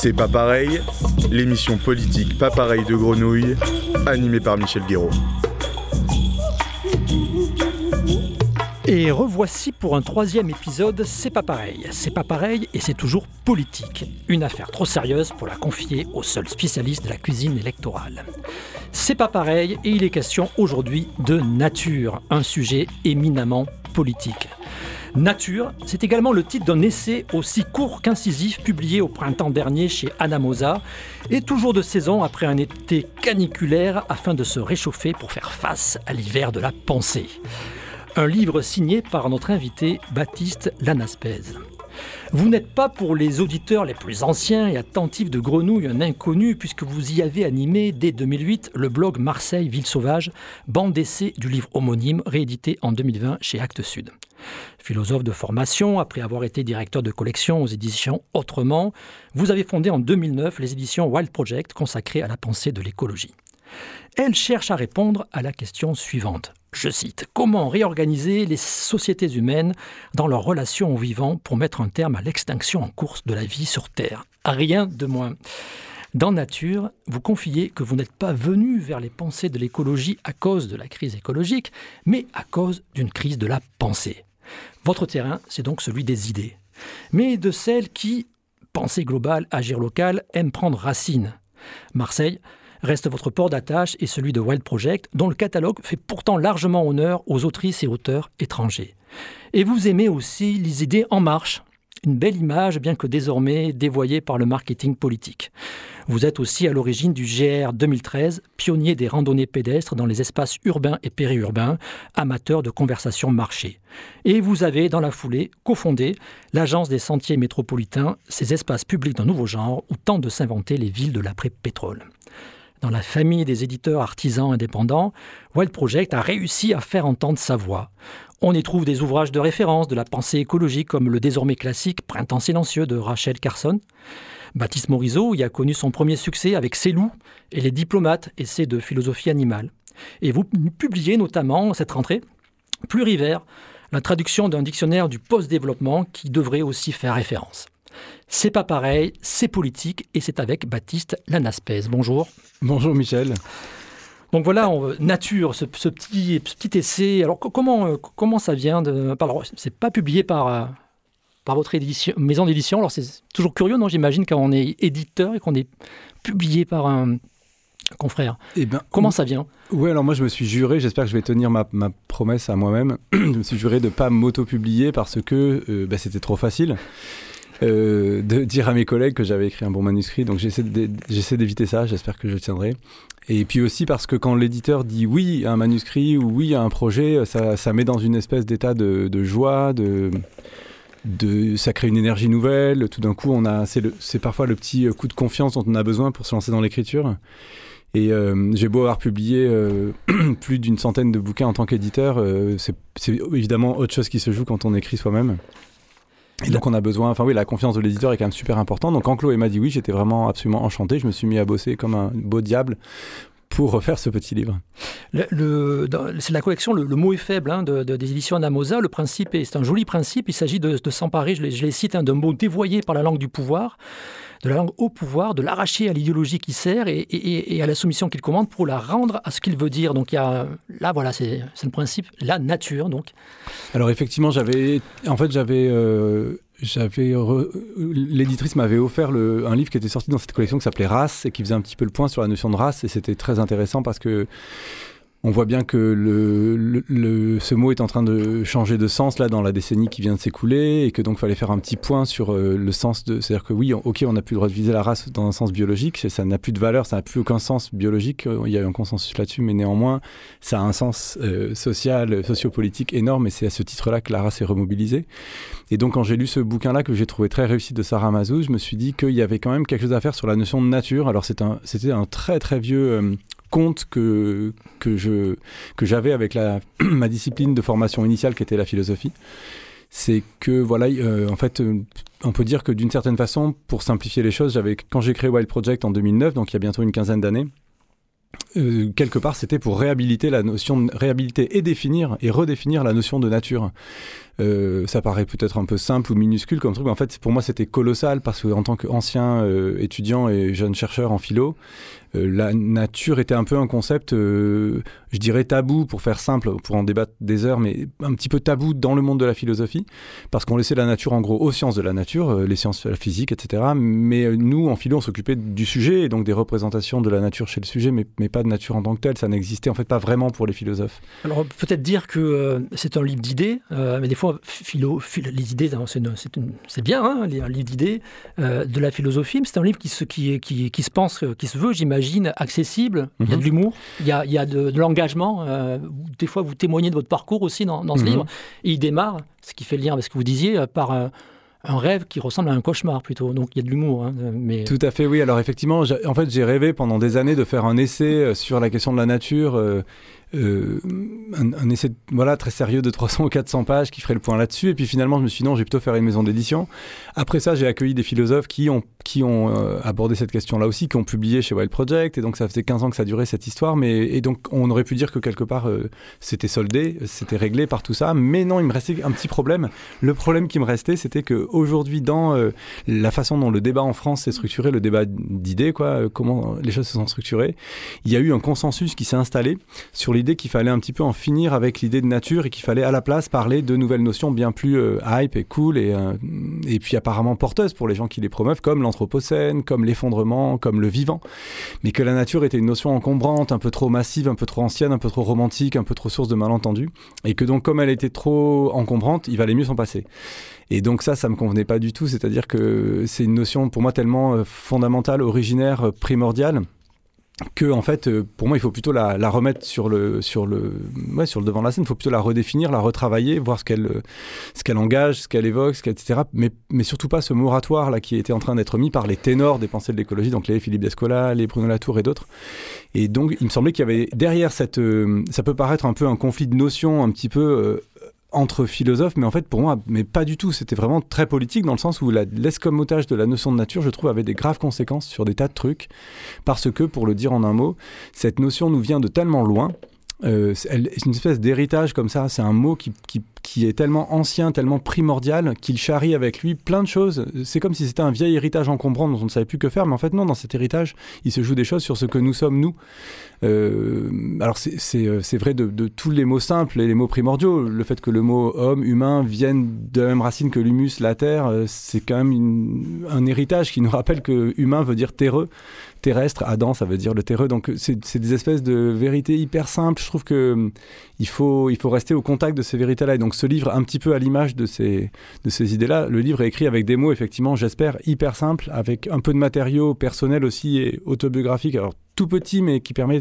C'est pas pareil, l'émission politique pas pareil de Grenouille, animée par Michel Guéraud. Et revoici pour un troisième épisode C'est pas pareil. C'est pas pareil et c'est toujours politique. Une affaire trop sérieuse pour la confier au seul spécialiste de la cuisine électorale. C'est pas pareil et il est question aujourd'hui de nature, un sujet éminemment politique. Nature, c'est également le titre d'un essai aussi court qu'incisif publié au printemps dernier chez Anamosa et toujours de saison après un été caniculaire afin de se réchauffer pour faire face à l'hiver de la pensée. Un livre signé par notre invité Baptiste Lanaspez. Vous n'êtes pas pour les auditeurs les plus anciens et attentifs de Grenouille un inconnu puisque vous y avez animé dès 2008 le blog Marseille Ville Sauvage, bande d'essai du livre homonyme réédité en 2020 chez Actes Sud. Philosophe de formation, après avoir été directeur de collection aux éditions Autrement, vous avez fondé en 2009 les éditions Wild Project consacrées à la pensée de l'écologie. Elle cherche à répondre à la question suivante. Je cite, Comment réorganiser les sociétés humaines dans leur relation aux vivants pour mettre un terme à l'extinction en course de la vie sur Terre? Rien de moins. Dans Nature, vous confiez que vous n'êtes pas venu vers les pensées de l'écologie à cause de la crise écologique, mais à cause d'une crise de la pensée. Votre terrain, c'est donc celui des idées, mais de celles qui, pensée globale, agir local, aiment prendre racine. Marseille, reste votre port d'attache et celui de Wild Project, dont le catalogue fait pourtant largement honneur aux autrices et auteurs étrangers. Et vous aimez aussi les idées en marche, une belle image, bien que désormais dévoyée par le marketing politique. Vous êtes aussi à l'origine du GR 2013, pionnier des randonnées pédestres dans les espaces urbains et périurbains, amateur de conversation marché. Et vous avez, dans la foulée, cofondé l'Agence des sentiers métropolitains, ces espaces publics d'un nouveau genre où tentent de s'inventer les villes de l'après-pétrole dans la famille des éditeurs artisans indépendants, Wild Project a réussi à faire entendre sa voix. On y trouve des ouvrages de référence de la pensée écologique comme le désormais classique Printemps silencieux de Rachel Carson. Baptiste Morisot y a connu son premier succès avec Ses loups et Les diplomates, essais de philosophie animale. Et vous publiez notamment cette rentrée Plurivers, la traduction d'un dictionnaire du post-développement qui devrait aussi faire référence. C'est pas pareil, c'est politique et c'est avec Baptiste Lanaspez. Bonjour. Bonjour Michel. Donc voilà, Nature, ce, petit, petit essai. Alors comment, euh, comment ça vient de. Alors, c'est pas publié par, euh, par votre édition, maison d'édition. Alors c'est toujours curieux, non J'imagine quand on est éditeur et qu'on est publié par un confrère. Eh ben, comment ça vient? Oui, alors moi je me suis juré, j'espère que je vais tenir ma, ma promesse à moi-même. je me suis juré de ne pas m'auto-publier parce que euh, bah, c'était trop facile. Euh, de dire à mes collègues que j'avais écrit un bon manuscrit. Donc j'essaie d'éviter ça, j'espère que je tiendrai. Et puis aussi parce que quand l'éditeur dit oui à un manuscrit ou oui à un projet, ça, ça met dans une espèce d'état de, joie, de, ça crée une énergie nouvelle. Tout d'un coup, on a, c'est parfois le petit coup de confiance dont on a besoin pour se lancer dans l'écriture. Et euh, j'ai beau avoir publié euh, plus d'une centaine de bouquins en tant qu'éditeur, c'est évidemment autre chose qui se joue quand on écrit soi-même. Et donc on a besoin, enfin oui, la confiance de l'éditeur est quand même super importante. Donc quand Chloé m'a dit oui, j'étais vraiment absolument enchanté. Je me suis mis à bosser comme un beau diable pour refaire ce petit livre. Le, c'est la collection, le, mot est faible hein, de, des éditions Anamosa. Le principe est, c'est un joli principe. Il s'agit de, s'emparer, je les, je les cite, hein, d'un mot dévoyé par la langue du pouvoir de la langue au pouvoir, de l'arracher à l'idéologie qui sert et, à la soumission qu'il commande pour la rendre à ce qu'il veut dire. Donc il y a, là, voilà, c'est le principe, la nature. Donc. Alors effectivement, j'avais, en fait, j'avais, euh, j'avais, l'éditrice m'avait offert le, un livre qui était sorti dans cette collection qui s'appelait Race et qui faisait un petit peu le point sur la notion de race et c'était très intéressant parce que on voit bien que ce mot est en train de changer de sens là dans la décennie qui vient de s'écouler et que donc fallait faire un petit point sur euh, le sens de. C'est-à-dire que oui, ok, on n'a plus le droit de viser la race dans un sens biologique, ça n'a plus de valeur, ça n'a plus aucun sens biologique. Il y a eu un consensus là-dessus, mais néanmoins, ça a un sens euh, social, sociopolitique énorme et c'est à ce titre-là que la race est remobilisée. Et donc quand j'ai lu ce bouquin-là que j'ai trouvé très réussi de Sarah Mazouz, je me suis dit qu'il y avait quand même quelque chose à faire sur la notion de nature. Alors c'était un, un, très très vieux. Euh, compte que, que, je, que j'avais avec la, ma discipline de formation initiale qui était la philosophie. C'est que, voilà, euh, en fait, euh, on peut dire que d'une certaine façon, pour simplifier les choses, quand j'ai créé Wild Project en 2009, donc il y a bientôt une quinzaine d'années, euh, quelque part, c'était pour réhabiliter la notion, réhabiliter et définir et redéfinir la notion de nature. Euh, ça paraît peut-être un peu simple ou minuscule comme truc, mais en fait, pour moi, c'était colossal parce que en tant qu'ancien euh, étudiant et jeune chercheur en philo, euh, la nature était un peu un concept, je dirais tabou pour faire simple, pour en débattre des heures, mais un petit peu tabou dans le monde de la philosophie, parce qu'on laissait la nature en gros aux sciences de la nature, les sciences de la physique, etc. Mais nous, en philo, on s'occupait du sujet et donc des représentations de la nature chez le sujet, mais, mais pas de nature en tant que telle. Ça n'existait en fait pas vraiment pour les philosophes. Alors peut-être dire que c'est un livre d'idées, mais des fois, philo, les idées, c'est bien, hein, un livre d'idées de la philosophie, mais c'est un livre qui se, qui, qui, qui se pense, qui se veut, j'imagine accessible. Il y a de mhm. l'humour, il y a, il y a de, l'engagement. Euh, des fois, vous témoignez de votre parcours aussi dans, ce mhm. livre. Et il démarre, ce qui fait le lien avec ce que vous disiez, euh, par un, rêve qui ressemble à un cauchemar plutôt. Donc il y a de l'humour. Hein, mais... Tout à fait, oui. Alors effectivement, en fait, j'ai rêvé pendant des années de faire un essai euh, sur la question de la nature. Euh, un, essai voilà, très sérieux de 300 ou 400 pages qui ferait le point là-dessus. Et puis finalement, je me suis dit non, j'ai plutôt faire une maison d'édition. Après ça, j'ai accueilli des philosophes qui ont, qui ont euh, abordé cette question-là aussi, qui ont publié chez Wild Project. Et donc, ça faisait 15 ans que ça durait cette histoire. Mais, et donc, on aurait pu dire que quelque part, euh, c'était soldé, c'était réglé par tout ça. Mais non, il me restait un petit problème. Le problème qui me restait, c'était qu'aujourd'hui, dans la façon dont le débat en France s'est structuré, le débat d'idées, quoi, comment les choses se sont structurées, il y a eu un consensus qui s'est installé sur l'idée qu'il fallait un petit peu en finir avec l'idée de nature et qu'il fallait à la place parler de nouvelles notions bien plus euh, hype et cool et, euh, et puis apparemment porteuses pour les gens qui les promeuvent, comme l'anthropocène, comme l'effondrement, comme le vivant. Mais que la nature était une notion encombrante, un peu trop massive, un peu trop ancienne, un peu trop romantique, un peu trop source de malentendus. Et que donc, comme elle était trop encombrante, il valait mieux s'en passer. Et donc ça, ça me convenait pas du tout. C'est-à-dire que c'est une notion pour moi tellement euh, fondamentale, originaire, primordiale que en fait euh, pour moi il faut plutôt la, remettre sur le sur le ouais, sur le devant de la scène. Il faut plutôt la redéfinir la retravailler voir ce qu'elle ce qu'elle engage ce qu'elle évoque etc mais mais surtout pas ce moratoire là qui était en train d'être mis par les ténors des pensées de l'écologie donc les Philippe Descola les Bruno Latour et d'autres. Et donc il me semblait qu'il y avait derrière cette euh, ça peut paraître un peu un conflit de notions un petit peu euh, entre philosophes, mais en fait pour moi, mais pas du tout. C'était vraiment très politique dans le sens où l'escomotage de la notion de nature, je trouve, avait des graves conséquences sur des tas de trucs, parce que, pour le dire en un mot, cette notion nous vient de tellement loin. Euh, c'est une espèce d'héritage comme ça. C'est un mot qui, qui, qui est tellement ancien, tellement primordial, qu'il charrie avec lui plein de choses. C'est comme si c'était un vieil héritage encombrant dont on ne savait plus que faire, mais en fait non, dans cet héritage, il se joue des choses sur ce que nous sommes, nous. Euh, alors c'est euh, vrai de, tous les mots simples et les mots primordiaux. Le fait que le mot homme, humain vienne de la même racine que l'humus, la terre, euh, c'est quand même un héritage qui nous rappelle que humain veut dire terreux, terrestre, Adam ça veut dire le terreux. Donc c'est des espèces de vérités hyper simples. Je trouve que il faut, il faut rester au contact de ces vérités-là. Et donc ce livre, un petit peu à l'image de ces, de ces idées-là, le livre est écrit avec des mots, effectivement, j'espère, hyper simples, avec un peu de matériaux personnels aussi et autobiographiques. Alors tout petit, mais qui permet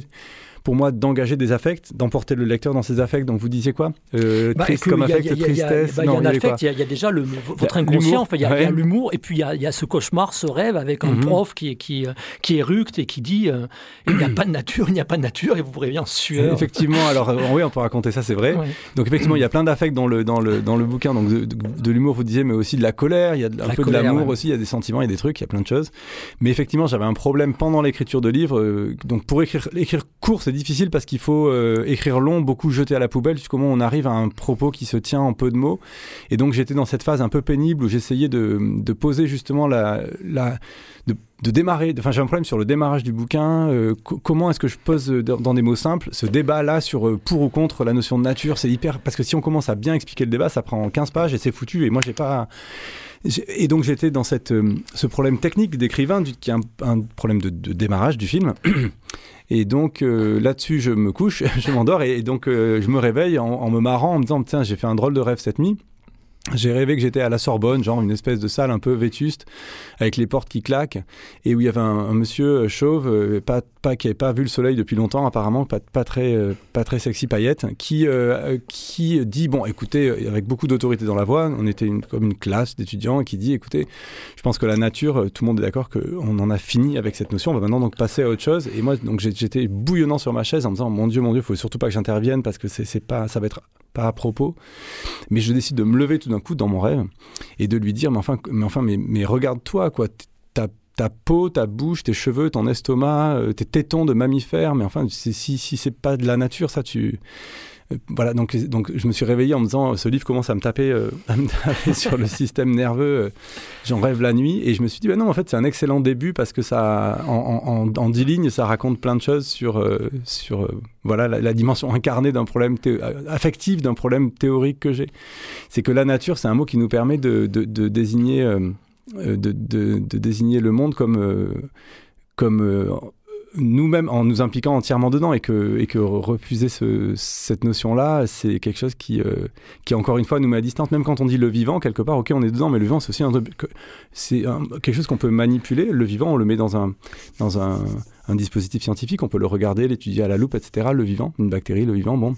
pour moi d'engager des affects, d'emporter le lecteur dans ses affects. Donc vous disiez quoi euh, bah, Triste comme affect, tristesse. Il y a un affect, il y, a déjà le, votre inconscient, il y a, l'humour, et puis il y, a, ce cauchemar, ce rêve avec un mhm. prof qui, qui, qui éructe et qui dit euh, il n'y a pas de nature, il n'y a pas de nature, et vous prévient en sueur. Effectivement, alors euh, oui, on peut raconter ça, c'est vrai. Donc effectivement, il y a plein d'affects dans le, dans, le, dans le bouquin, donc de, l'humour, vous disiez, mais aussi de la colère, il y a un peu de l'amour aussi, il y a des sentiments, il y a des trucs, il y a plein de choses. Mais effectivement, j'avais un problème pendant l'écriture de livre. donc pour écrire, écrire court, c'est difficile parce qu'il faut euh, écrire long, beaucoup jeter à la poubelle, jusqu'au moment où on arrive à un propos qui se tient en peu de mots. Et donc j'étais dans cette phase un peu pénible où j'essayais de, poser justement la, de, démarrer. Enfin, j'ai un problème sur le démarrage du bouquin. Euh, comment est-ce que je pose dans, des mots simples ce débat-là sur euh, pour ou contre la notion de nature C'est hyper parce que si on commence à bien expliquer le débat, ça prend 15 pages et c'est foutu. Et moi, j'ai pas. Et donc j'étais dans cette, ce problème technique d'écrivain, qui est un, problème de, démarrage du film. Et donc euh, là-dessus, je me couche, je m'endors et, donc euh, je me réveille en, en, me marrant, en me disant tiens, j'ai fait un drôle de rêve cette nuit. J'ai rêvé que j'étais à la Sorbonne, genre une espèce de salle un peu vétuste, avec les portes qui claquent, et où il y avait un, monsieur chauve, euh, pas, qui n'avait pas vu le soleil depuis longtemps, apparemment, pas, très, euh, pas très sexy paillette, qui, euh, qui dit, bon, écoutez, avec beaucoup d'autorité dans la voix, on était comme une classe d'étudiants, qui dit, écoutez, je pense que la nature, tout le monde est d'accord qu'on en a fini avec cette notion, on va maintenant donc passer à autre chose. Et moi, donc j'étais bouillonnant sur ma chaise en me disant, mon Dieu, mon Dieu, il faut surtout pas que j'intervienne parce que c'est pas, ça va être pas à propos. Mais je décide de me lever tout d'un coup dans mon rêve et de lui dire mais enfin, mais, enfin, mais, regarde-toi, quoi. Ta, ta peau, ta bouche, tes cheveux, ton estomac, euh, tes tétons de mammifère, mais enfin, si, si c'est pas de la nature, ça, tu voilà, donc, donc je me suis réveillé en me disant ce livre commence à me taper, taper sur le système nerveux, j'en rêve la nuit. Et je me suis dit, bah non, en fait, c'est un excellent début parce que ça, en, en, dix lignes, ça raconte plein de choses sur, sur voilà, la, dimension incarnée d'un problème affectif, d'un problème théorique que j'ai. C'est que la nature, c'est un mot qui nous permet de, de, désigner, de, de, désigner le monde comme. comme nous-mêmes en nous impliquant entièrement dedans et que, et que refuser cette notion-là, c'est quelque chose qui, euh, qui, encore une fois, nous met à distance. Même quand on dit le vivant, quelque part, ok, on est dedans, mais le vivant, c'est aussi un, c'est quelque chose qu'on peut manipuler. Le vivant, on le met dans un, dans un, un dispositif scientifique, on peut le regarder, l'étudier à la loupe, etc. Le vivant, une bactérie, le vivant, bon.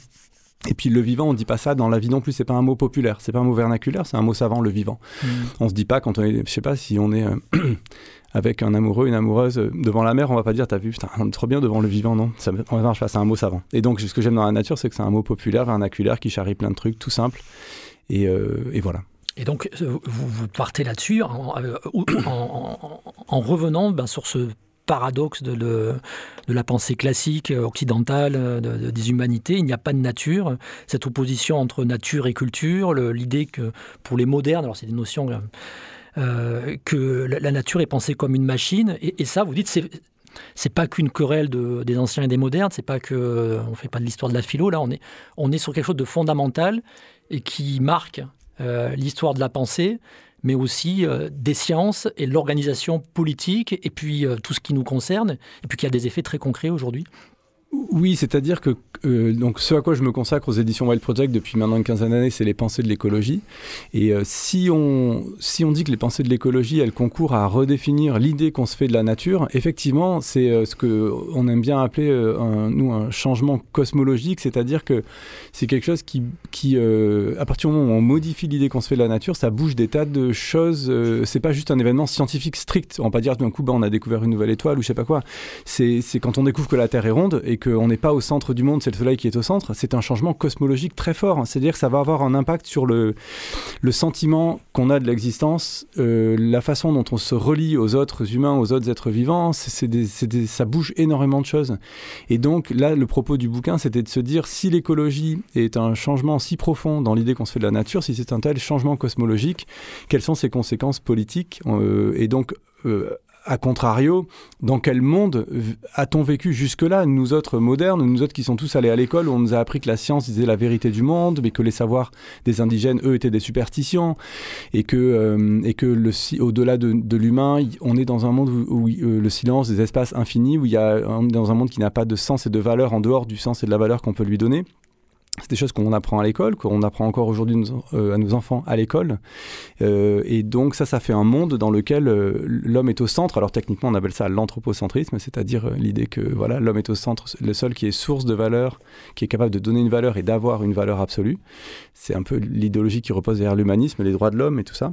Et puis le vivant, on dit pas ça dans la vie non plus. C'est pas un mot populaire, c'est pas un mot vernaculaire, c'est un mot savant, le vivant. Mm. On se dit pas quand on est, je sais pas si on est euh, avec un amoureux, une amoureuse euh, devant la mer, on va pas dire t'as vu, putain, on est trop bien devant le vivant, non? Ça marche pas, c'est un mot savant. Et donc ce que j'aime dans la nature, c'est que c'est un mot populaire, vernaculaire, qui charrie plein de trucs, tout simple. Et, euh, voilà. Et donc, vous, vous partez là-dessus en, en, revenant ben, sur ce paradoxe de, la pensée classique occidentale de, des humanités. Il n'y a pas de nature. Cette opposition entre nature et culture, l'idée que pour les modernes, alors c'est des notions euh, que la, nature est pensée comme une machine. Et, ça, vous dites, c'est c'est pas qu'une querelle de, des anciens et des modernes, c'est pas que on fait pas de l'histoire de la philo. Là, on est sur quelque chose de fondamental et qui marque euh, l'histoire de la pensée mais aussi euh, des sciences et l'organisation politique, et puis tout ce qui nous concerne, et puis qui a des effets très concrets aujourd'hui oui, c'est-à-dire que euh, donc ce à quoi je me consacre aux éditions Wild Project depuis maintenant une quinzaine d'années, c'est les pensées de l'écologie. Et euh, si, on, si on dit que les pensées de l'écologie, elles concourent à redéfinir l'idée qu'on se fait de la nature, effectivement, c'est euh, ce que on aime bien appeler un, nous un changement cosmologique, c'est-à-dire que c'est quelque chose qui, qui à partir du moment où on modifie l'idée qu'on se fait de la nature, ça bouge des tas de choses. c'est pas juste un événement scientifique strict. On va pas dire d'un coup, bah, on a découvert une nouvelle étoile ou je sais pas quoi. C'est quand on découvre que la Terre est ronde et qu'on n'est pas au centre du monde, c'est le Soleil qui est au centre, c'est un changement cosmologique très fort. C'est-à-dire que ça va avoir un impact sur le, sentiment qu'on a de l'existence, euh, la façon dont on se relie aux autres humains, aux autres êtres vivants. Ça bouge énormément de choses. Et donc là, le propos du bouquin, c'était de se dire si l'écologie est un changement si profond dans l'idée qu'on se fait de la nature, si c'est un tel changement cosmologique, quelles sont ses conséquences politiques euh, Et donc, euh, a contrario, dans quel monde a-t-on vécu jusque-là, nous autres modernes, nous autres qui sont tous allés à l'école, où on nous a appris que la science disait la vérité du monde, mais que les savoirs des indigènes, eux, étaient des superstitions, et que, euh, et que le, au-delà de, l'humain, on est dans un monde où, euh, le silence des espaces infinis, où il y a, dans un monde qui n'a pas de sens et de valeur en dehors du sens et de la valeur qu'on peut lui donner. C'est des choses qu'on apprend à l'école, qu'on apprend encore aujourd'hui euh, à nos enfants à l'école. Euh, et donc ça, ça fait un monde dans lequel euh, l'homme est au centre. Alors techniquement, on appelle ça l'anthropocentrisme, c'est-à-dire l'idée que voilà, l'homme est au centre, le seul qui est source de valeur, qui est capable de donner une valeur et d'avoir une valeur absolue. C'est un peu l'idéologie qui repose derrière l'humanisme, les droits de l'homme et tout ça.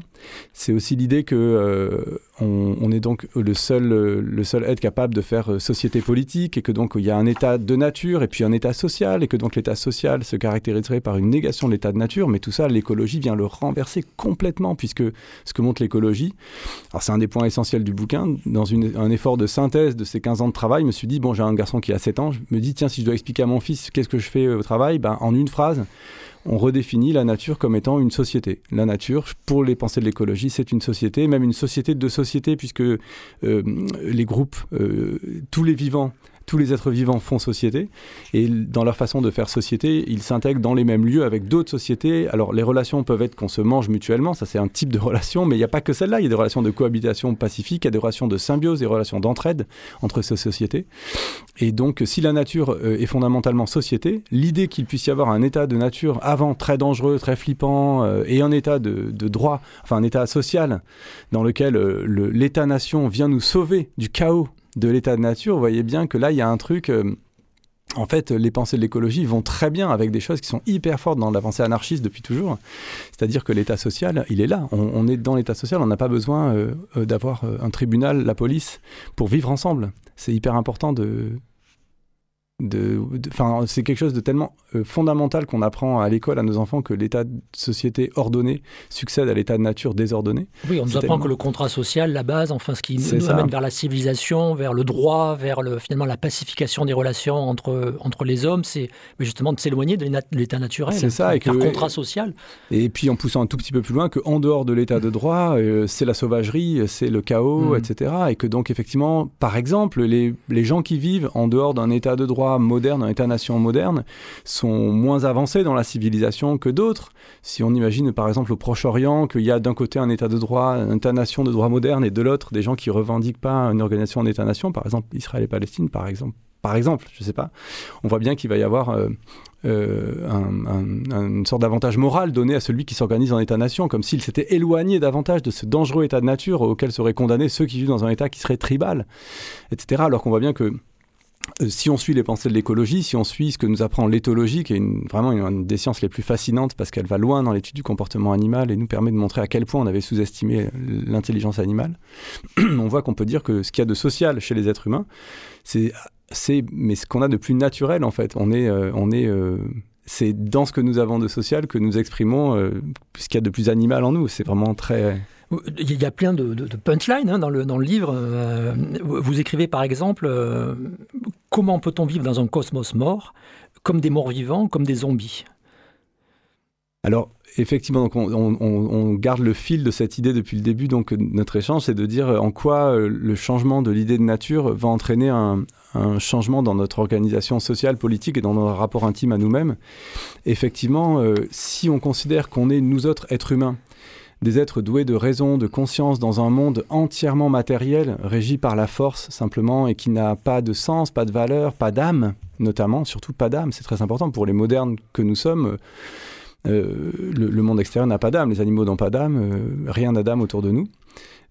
C'est aussi l'idée que on, est donc le seul, le seul être capable de faire société politique et que donc il y a un état de nature et puis un état social et que donc l'état social se caractériserait par une négation de l'état de nature, mais tout ça, l'écologie vient le renverser complètement, puisque ce que montre l'écologie, alors c'est un des points essentiels du bouquin, dans un effort de synthèse de ces 15 ans de travail, je me suis dit, bon, j'ai un garçon qui a 7 ans, je me dis, tiens, si je dois expliquer à mon fils qu'est-ce que je fais au travail, ben, en une phrase, on redéfinit la nature comme étant une société. La nature, pour les pensées de l'écologie, c'est une société, même une société de sociétés, puisque euh, les groupes, euh, tous les vivants tous les êtres vivants font société et dans leur façon de faire société, ils s'intègrent dans les mêmes lieux avec d'autres sociétés. Alors les relations peuvent être qu'on se mange mutuellement, ça c'est un type de relation, mais il n'y a pas que celle-là. Il y a des relations de cohabitation pacifique, il y a des relations de symbiose, des relations d'entraide entre ces sociétés. Et donc si la nature euh, est fondamentalement société, l'idée qu'il puisse y avoir un état de nature avant très dangereux, très flippant, euh, et un état de, droit, enfin un état social dans lequel euh, l'État-nation vient nous sauver du chaos de l'état de nature, vous voyez bien que là, il y a un truc... Euh, en fait, les pensées de l'écologie vont très bien avec des choses qui sont hyper fortes dans la pensée anarchiste depuis toujours. C'est-à-dire que l'état social, il est là. On, est dans l'état social, on n'a pas besoin euh, euh, d'avoir un tribunal, la police, pour vivre ensemble. C'est hyper important de, de, c'est quelque chose de tellement euh, fondamental qu'on apprend à l'école à nos enfants que l'état de société ordonné succède à l'état de nature désordonné. Oui, on nous apprend que le contrat social, la base, enfin ce qui nous amène vers la civilisation, vers le droit, vers le, finalement la pacification des relations entre, entre les hommes, c'est justement de s'éloigner de l'état naturel. C'est ça, et que, contrat social. Et puis en poussant un tout petit peu plus loin, qu'en dehors de l'état de droit, euh, c'est la sauvagerie, c'est le chaos, mm. etc. Et que donc effectivement, par exemple, les, les gens qui vivent en dehors d'un état de droit moderne, un État-nation moderne, sont moins avancés dans la civilisation que d'autres. Si on imagine par exemple au Proche-Orient qu'il y a d'un côté un État de droit, un État-nation de droit moderne, et de l'autre des gens qui revendiquent pas une organisation en État-nation, par exemple Israël et Palestine, par exemple. Par exemple, je sais pas, on voit bien qu'il va y avoir euh, euh, une sorte d'avantage moral donné à celui qui s'organise en État-nation, comme s'il s'était éloigné davantage de ce dangereux état de nature auquel seraient condamnés ceux qui vivent dans un état qui serait tribal, etc. Alors qu'on voit bien que si on suit les pensées de l'écologie, si on suit ce que nous apprend l'éthologie, qui est vraiment une, des sciences les plus fascinantes parce qu'elle va loin dans l'étude du comportement animal et nous permet de montrer à quel point on avait sous-estimé l'intelligence animale, on voit qu'on peut dire que ce qu'il y a de social chez les êtres humains, c'est, c'est mais ce qu'on a de plus naturel en fait. On est, euh, on est, euh, c'est dans ce que nous avons de social que nous exprimons ce qu'il y a de plus animal en nous. C'est vraiment très il y a plein de, punchlines hein, dans, le, dans le livre. Euh, vous écrivez par exemple euh, Comment peut-on vivre dans un cosmos mort, comme des morts vivants, comme des zombies? Alors, effectivement, donc on, garde le fil de cette idée depuis le début. Donc, notre échange, c'est de dire en quoi euh, le changement de l'idée de nature va entraîner un, un, changement dans notre organisation sociale, politique et dans notre rapport intime à nous-mêmes. Effectivement, si on considère qu'on est, nous autres, êtres humains, des êtres doués de raison, de conscience dans un monde entièrement matériel, régi par la force simplement et qui n'a pas de sens, pas de valeur, pas d'âme, notamment, surtout pas d'âme, c'est très important pour les modernes que nous sommes. Euh, le, monde extérieur n'a pas d'âme, les animaux n'ont pas d'âme, euh, rien n'a d'âme autour de nous.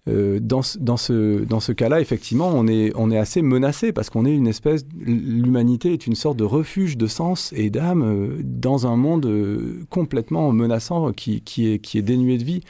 Euh, dans, dans, ce, dans ce cas-là, effectivement, on est, on est assez menacé parce qu'on est une espèce. L'humanité est une sorte de refuge de sens et d'âme euh, dans un monde euh, complètement menaçant qui, qui, est, qui est dénué de vie.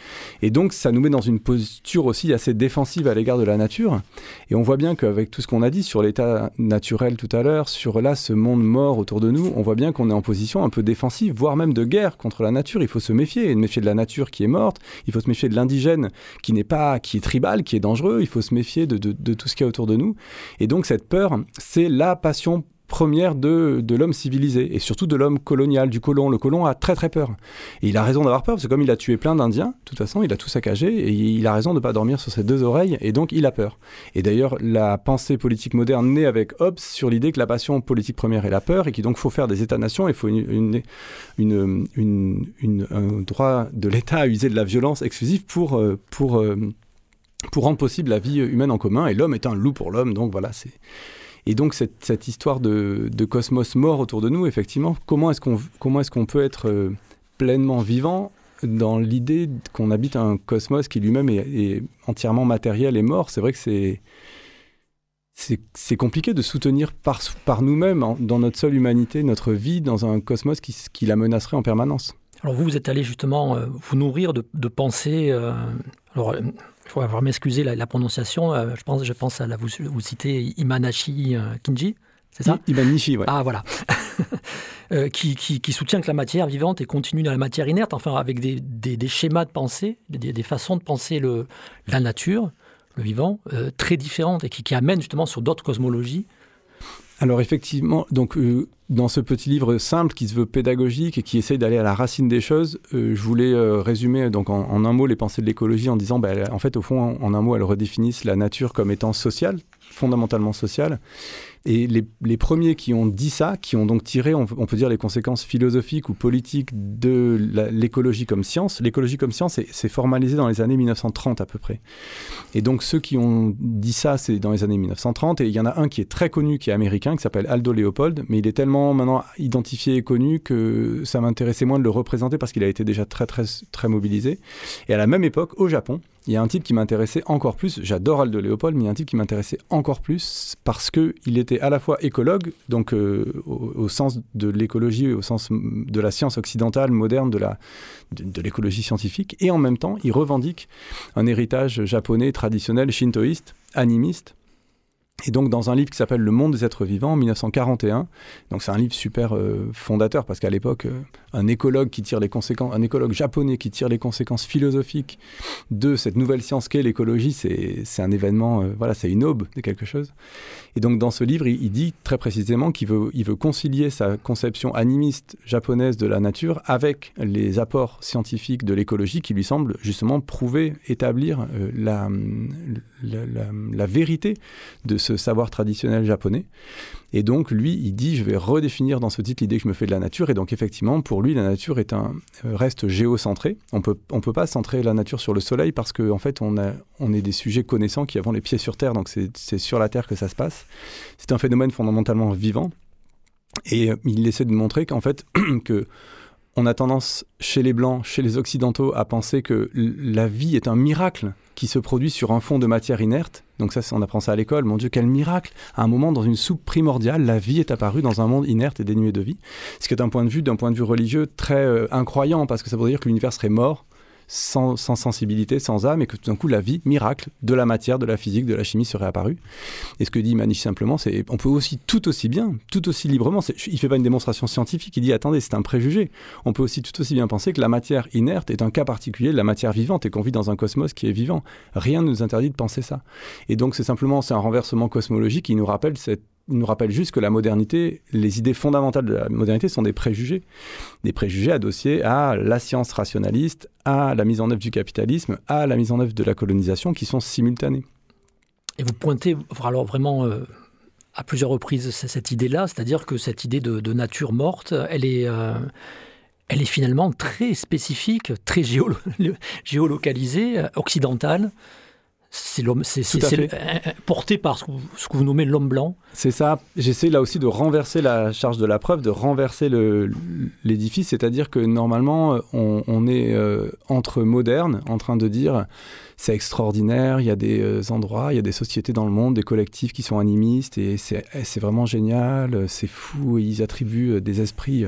Et donc, ça nous met dans une posture aussi assez défensive à l'égard de la nature. Et on voit bien qu'avec tout ce qu'on a dit sur l'état naturel tout à l'heure, sur là, ce monde mort autour de nous, on voit bien qu'on est en position un peu défensive, voire même de guerre contre la nature. Il faut se méfier, et méfier de la nature qui est morte, il faut se méfier de l'indigène qui n'est pas. qui est tribal qui est dangereux, il faut se méfier de, de tout ce qu'il y a autour de nous. Et donc cette peur, c'est la passion première de, de l'homme civilisé et surtout de l'homme colonial, du colon. Le colon a très très peur. Et il a raison d'avoir peur parce que comme il a tué plein d'Indiens, de toute façon, il a tout saccagé et il a raison de ne pas dormir sur ses deux oreilles et donc il a peur. Et d'ailleurs, la pensée politique moderne naît avec Hobbes sur l'idée que la passion politique première est la peur et qu'il donc faut faire des États-nations, il faut une, une, une, un droit de l'État à user de la violence exclusive pour, euh, pour, euh, pour rendre possible la vie humaine en commun. Et l'homme est un loup pour l'homme, donc voilà, et donc cette, histoire de, cosmos mort autour de nous, effectivement, comment est-ce qu'on comment est-ce qu'on peut être euh, pleinement vivant dans l'idée qu'on habite un cosmos qui lui-même est, entièrement matériel et mort? C'est vrai que c'est c'est compliqué de soutenir par, par nous-mêmes, dans notre seule humanité, notre vie dans un cosmos qui, qui la menacerait en permanence. Alors vous, vous êtes allé justement euh, vous nourrir de, pensées. Euh, alors, faut avoir m'excuser la, prononciation. Euh, je pense, je pense à la, vous, vous citez Imanashi euh, Kinji, c'est ça? Imanishi, oui. Ah voilà. Euh, qui, qui, soutient que la matière vivante est continue dans la matière inerte, enfin avec des, des, schémas de pensée, des, des, façons de penser le, la nature, le vivant, très différentes et qui, qui amènent justement sur d'autres cosmologies alors effectivement, donc euh, dans ce petit livre simple qui se veut pédagogique et qui essaye d'aller à la racine des choses, euh, je voulais euh, résumer donc en, un mot les pensées de l'écologie en disant, bah, en fait au fond en, un mot elles redéfinissent la nature comme étant sociale, fondamentalement sociale, et les, premiers qui ont dit ça, qui ont donc tiré, on, peut dire, les conséquences philosophiques ou politiques de l'écologie comme science, l'écologie comme science s'est formalisée dans les années 1930 à peu près. Et donc ceux qui ont dit ça, c'est dans les années 1930, et il y en a un qui est très connu, qui est américain, qui s'appelle Aldo Leopold, mais il est tellement maintenant identifié et connu que ça m'intéressait moins de le représenter parce qu'il a été déjà très très très mobilisé. Et à la même époque, au Japon, il y a un type qui m'intéressait encore plus. J'adore Aldo Léopold, mais il y a un type qui m'intéressait encore plus parce qu'il était à la fois écologue, donc euh, au, sens de l'écologie, au sens de la science occidentale moderne, de, l'écologie scientifique, et en même temps, il revendique un héritage japonais traditionnel, shintoïste, animiste, Et donc dans un livre qui s'appelle Le monde des êtres vivants en 1941, donc c'est un livre super euh, fondateur parce qu'à l'époque euh, un écologue qui tire les conséquences, un écologue japonais qui tire les conséquences philosophiques de cette nouvelle science qu'est l'écologie, c'est un événement, euh, voilà, c'est une aube de quelque chose. Et donc dans ce livre, il, dit très précisément qu'il veut, il veut concilier sa conception animiste japonaise de la nature avec les apports scientifiques de l'écologie qui lui semblent justement prouver, établir la, la, vérité de ce savoir traditionnel japonais. Et donc, lui, il dit, je vais redéfinir dans ce titre l'idée que je me fais de la nature. Et donc, effectivement, pour lui, la nature est un reste géocentré. On peut, on peut pas centrer la nature sur le soleil parce qu'en en fait, on, a, on est des sujets connaissants qui avons les pieds sur Terre. Donc, c'est sur la Terre que ça se passe. C'est un phénomène fondamentalement vivant. Et il essaie de montrer qu'en fait, que on a tendance chez les Blancs, chez les Occidentaux, à penser que la vie est un miracle qui se produit sur un fond de matière inerte. Donc ça, on apprend ça à l'école. Mon Dieu, quel miracle À un moment, dans une soupe primordiale, la vie est apparue dans un monde inerte et dénué de vie. Ce qui est d'un point de vue, d'un point de vue religieux, très euh, incroyant, parce que ça veut dire que l'univers serait mort sans, sensibilité, sans âme, et que tout d'un coup, la vie, miracle, de la matière, de la physique, de la chimie serait apparue. Et ce que dit Manish simplement, c'est on peut aussi tout aussi bien, tout aussi librement, il fait pas une démonstration scientifique, il dit attendez, c'est un préjugé. On peut aussi tout aussi bien penser que la matière inerte est un cas particulier de la matière vivante et qu'on vit dans un cosmos qui est vivant. Rien ne nous interdit de penser ça. Et donc, c'est simplement c'est un renversement cosmologique qui nous rappelle cette il nous rappelle juste que la modernité, les idées fondamentales de la modernité sont des préjugés. Des préjugés adossés à la science rationaliste, à la mise en œuvre du capitalisme, à la mise en œuvre de la colonisation qui sont simultanées. Et vous pointez alors vraiment euh, à plusieurs reprises cette idée-là, c'est-à-dire que cette idée de, nature morte, elle est, euh, elle est finalement très spécifique, très géolocalisée, euh, occidentale. C'est l'homme, c'est, porté par ce que, vous nommez l'homme blanc. C'est ça. J'essaie là aussi de renverser la charge de la preuve, de renverser l'édifice, c'est-à-dire que normalement on, est euh, entre modernes, en train de dire c'est extraordinaire, il y a des euh, endroits, il y a des sociétés dans le monde, des collectifs qui sont animistes et c'est, c'est vraiment génial, c'est fou, ils attribuent euh, des esprits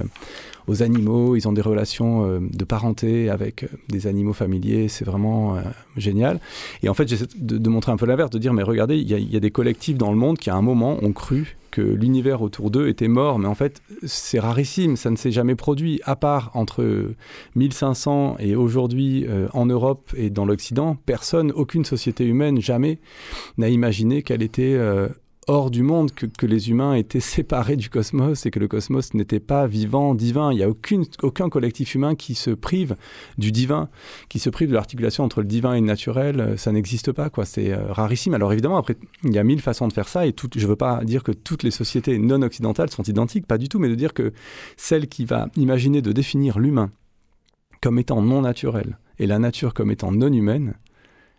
aux animaux, ils ont des relations euh, de parenté avec euh, des animaux familiers, c'est vraiment euh, génial. Et en fait, j'essaie de, montrer un peu l'inverse, de dire, mais regardez, il y, a des collectifs dans le monde qui à un moment ont cru l'univers autour d'eux était mort, mais en fait, c'est rarissime, ça ne s'est jamais produit, à part entre 1500 et aujourd'hui en Europe et dans l'Occident, personne, aucune société humaine, jamais n'a imaginé qu'elle était hors du monde, que, les humains étaient séparés du cosmos et que le cosmos n'était pas vivant, divin. Il n'y a aucun collectif humain qui se prive du divin, qui se prive de l'articulation entre le divin et le naturel. Ça n'existe pas, quoi. C'est euh, rarissime. Alors évidemment, après, il y a mille façons de faire ça et je ne veux pas dire que toutes les sociétés non occidentales sont identiques, pas du tout, mais de dire que celle qui va imaginer de définir l'humain comme étant non naturel et la nature comme étant non humaine,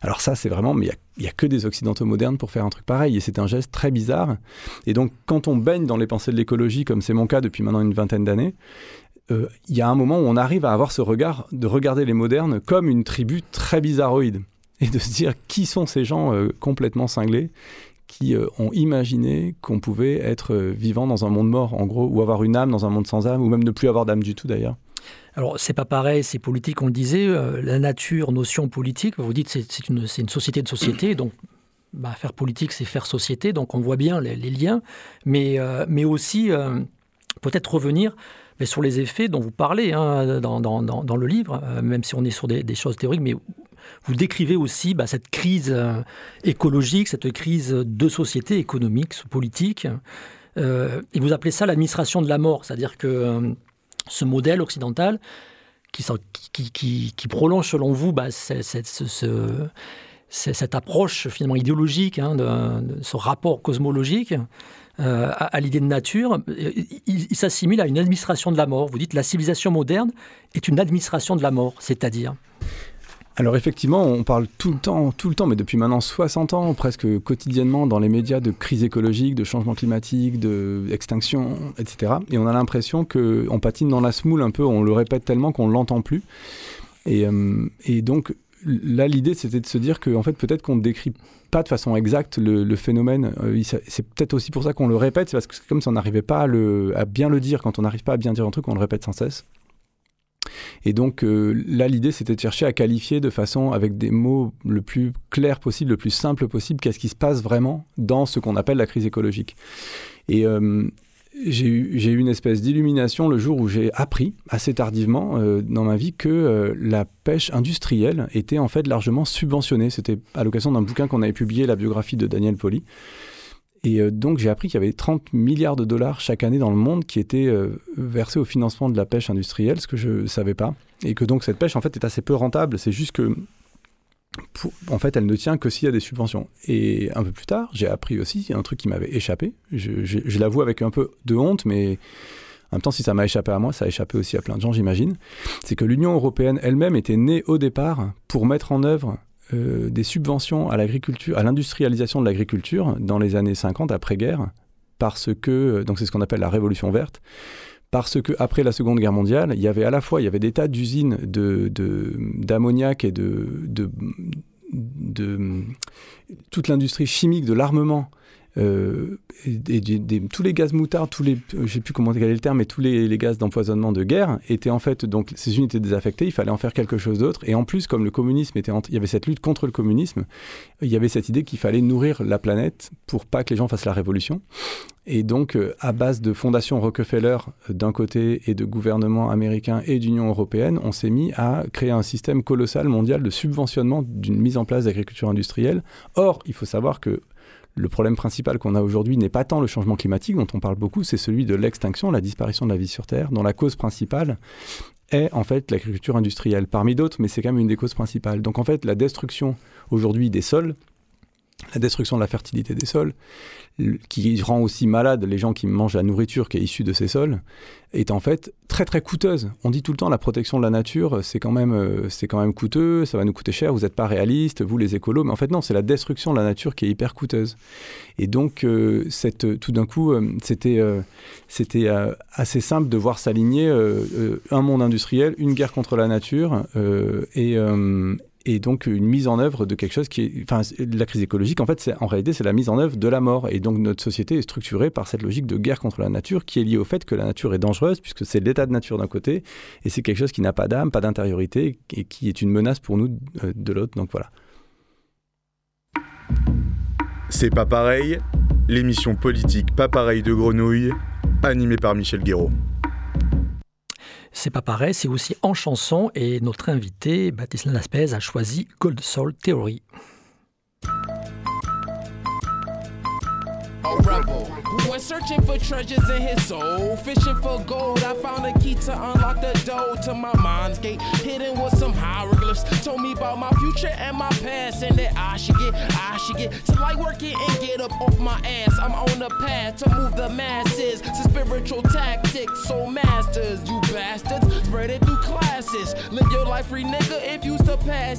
alors ça, c'est vraiment, mais il n'y a, que des Occidentaux modernes pour faire un truc pareil, et c'est un geste très bizarre. Et donc, quand on baigne dans les pensées de l'écologie, comme c'est mon cas depuis maintenant une vingtaine d'années, euh, il y a un moment où on arrive à avoir ce regard de regarder les modernes comme une tribu très bizarroïde, et de se dire qui sont ces gens euh, complètement cinglés qui euh, ont imaginé qu'on pouvait être vivant dans un monde mort, en gros, ou avoir une âme dans un monde sans âme, ou même ne plus avoir d'âme du tout d'ailleurs. Alors, c'est pas pareil, c'est politique, on le disait. Euh, la nature, notion politique, vous dites c'est c'est une, une, société de société, donc bah, faire politique, c'est faire société, donc on voit bien les, liens, mais, euh, mais aussi euh, peut-être revenir mais sur les effets dont vous parlez hein, dans, dans, dans, le livre, même si on est sur des, des choses théoriques, mais vous décrivez aussi bah, cette crise écologique, cette crise de société économique, politique, et vous appelez ça l'administration de la mort, c'est-à-dire que ce modèle occidental qui, prolonge selon vous bah, cette, approche finalement idéologique, hein, ce rapport cosmologique euh, à, l'idée de nature, il, il s'assimile à une administration de la mort. Vous dites la civilisation moderne est une administration de la mort, c'est-à-dire? Alors effectivement, on parle tout le temps, tout le temps, mais depuis maintenant 60 ans, presque quotidiennement dans les médias de crise écologique, de changement climatique, d'extinction, etc. Et on a l'impression qu'on patine dans la smoule un peu, on le répète tellement qu'on ne l'entend plus. Et, euh, et, donc là, l'idée, c'était de se dire qu'en fait, peut-être qu'on ne décrit pas de façon exacte le, phénomène. Euh, c'est peut-être aussi pour ça qu'on le répète, c'est parce que comme si on n'arrivait pas à, à bien le dire. Quand on n'arrive pas à bien dire un truc, on le répète sans cesse. Et donc là, l'idée, c'était de chercher à qualifier de façon, avec des mots le plus clair possible, le plus simple possible, qu'est-ce qui se passe vraiment dans ce qu'on appelle la crise écologique. Et j'ai eu, une espèce d'illumination le jour où j'ai appris, assez tardivement euh, dans ma vie, que euh, la pêche industrielle était en fait largement subventionnée. C'était à l'occasion d'un bouquin qu'on avait publié, la biographie de Daniel Poli. Et euh, donc j'ai appris qu'il y avait 30 milliards de dollars chaque année dans le monde qui étaient versés au financement de la pêche industrielle, ce que je ne savais pas. Et que donc cette pêche en fait est assez peu rentable. C'est juste que en fait, elle ne tient que s'il y a des subventions. Et un peu plus tard, j'ai appris aussi un truc qui m'avait échappé. Je, l'avoue avec un peu de honte, mais en même temps, si ça m'a échappé à moi, ça a échappé aussi à plein de gens, j'imagine. C'est que l'Union européenne elle-même était née au départ pour mettre en œuvre euh, des subventions à l'agriculture, à l'industrialisation de l'agriculture dans les années 50 après-guerre, parce que, donc c'est ce qu'on appelle la révolution verte, parce que après la Seconde Guerre mondiale, il y avait à la fois il y avait des tas d'usines de, d'ammoniac et de, de, de toute l'industrie chimique de l'armement euh, tous les gaz moutards, tous les, sais plus comment quel le terme, mais tous les, gaz d'empoisonnement de guerre étaient en fait donc ces unités désaffectées. Il fallait en faire quelque chose d'autre. Et en plus, comme le communisme était, il y avait cette lutte contre le communisme, il y avait cette idée qu'il fallait nourrir la planète pour pas que les gens fassent la révolution. Et donc, euh, à base de fondation Rockefeller euh, d'un côté et de gouvernement américain et d'Union européenne, on s'est mis à créer un système colossal mondial de subventionnement d'une mise en place d'agriculture industrielle. Or, il faut savoir que le problème principal qu'on a aujourd'hui n'est pas tant le changement climatique dont on parle beaucoup, c'est celui de l'extinction, la disparition de la vie sur Terre, dont la cause principale est en fait l'agriculture industrielle, parmi d'autres, mais c'est quand même une des causes principales. Donc en fait, la destruction aujourd'hui des sols, la destruction de la fertilité des sols, qui rend aussi malade les gens qui mangent la nourriture qui est issue de ces sols, est en fait très très coûteuse. On dit tout le temps la protection de la nature, c'est quand même euh, c'est quand même coûteux, ça va nous coûter cher, vous n'êtes pas réaliste, vous les écolos, mais en fait non, c'est la destruction de la nature qui est hyper coûteuse. Et donc euh, cette, tout d'un coup, euh, c'était c'était assez simple de voir s'aligner un monde industriel, une guerre contre la nature et, et donc une mise en œuvre de quelque chose qui est, enfin, la crise écologique, en fait, c'est en réalité, c'est la mise en œuvre de la mort. Et donc notre société est structurée par cette logique de guerre contre la nature, qui est liée au fait que la nature est dangereuse, puisque c'est l'état de nature d'un côté, et c'est quelque chose qui n'a pas d'âme, pas d'intériorité, et qui est une menace pour nous euh, de l'autre. Donc voilà. C'est pas pareil. L'émission politique Pas pareil de Grenouille, animée par Michel Guéraud. C'est pas pareil, c'est aussi en chanson et notre invité, Baptiste Laspez, a choisi Gold Soul Theory. Went searching for treasures in his soul. Fishing for gold, I found a key to unlock the door to my mind's gate. Hidden with some hieroglyphs. Told me about my future and my past, and that I should get, I should get to like working and get up off my ass. I'm on the path to move the masses. To spiritual tactics, so masters, you bastards. Spread it through classes. Live your life free, nigga, if you surpass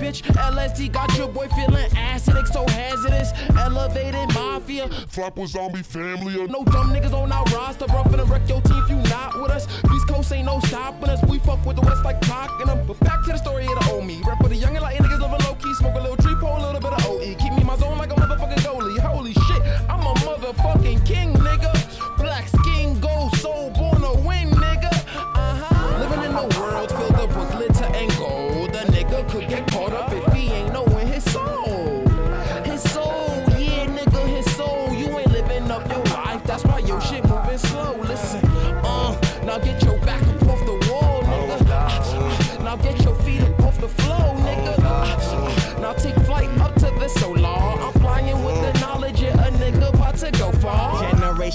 bitch. LSD got your boy feeling acidic, so hazardous. Elevated mafia. Flop was on me family. No dumb niggas on our roster, bro. Finna wreck your team if you not with us. East Coast ain't no stopping us. We fuck with the West like talking them. But back to the story of the old me. Rap for the young and like niggas living low key. Smoke a little tree pole, a little bit of OE. Keep me my zone like a motherfucking goalie. Holy shit, I'm a motherfucking king, nigga.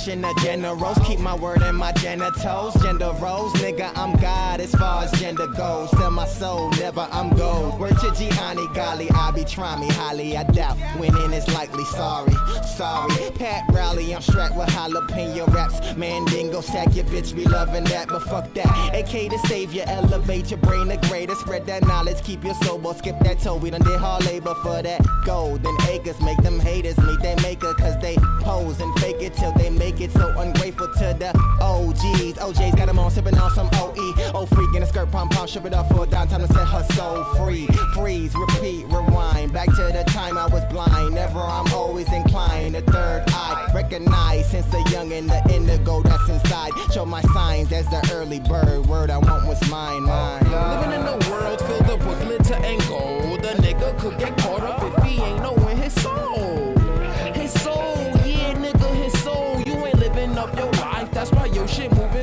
Generation of generals, keep my word in my genitals. Gender roles, nigga, I'm God as far as gender goes. Sell my soul, never I'm gold. Word to Gianni Golly, I be trying me highly, I doubt. Winning is likely, sorry, sorry. Pat Rally, I'm strapped with jalapeno raps. Mandingo sack your bitch, be loving that, but fuck that. AK to save you, elevate your brain the greater. Spread that knowledge, keep your sober, skip that toe. We done did hard labor for that golden acres. Make them haters meet they maker, cause they pose and fake it till they make it. So ungrateful to the OGs. OJ's got them on, sipping on some OE. Oh, freak in a skirt, pom pom, shove it up for a dime. Time to set her soul free. Freeze, repeat, rewind. Back to the time I was blind. Never, I'm always inclined. The third eye recognize since the young in the indigo that's inside. Show my signs as the early bird. Word I want was mine, mine. Living in a world filled up with glitter and gold. The nigga could get caught up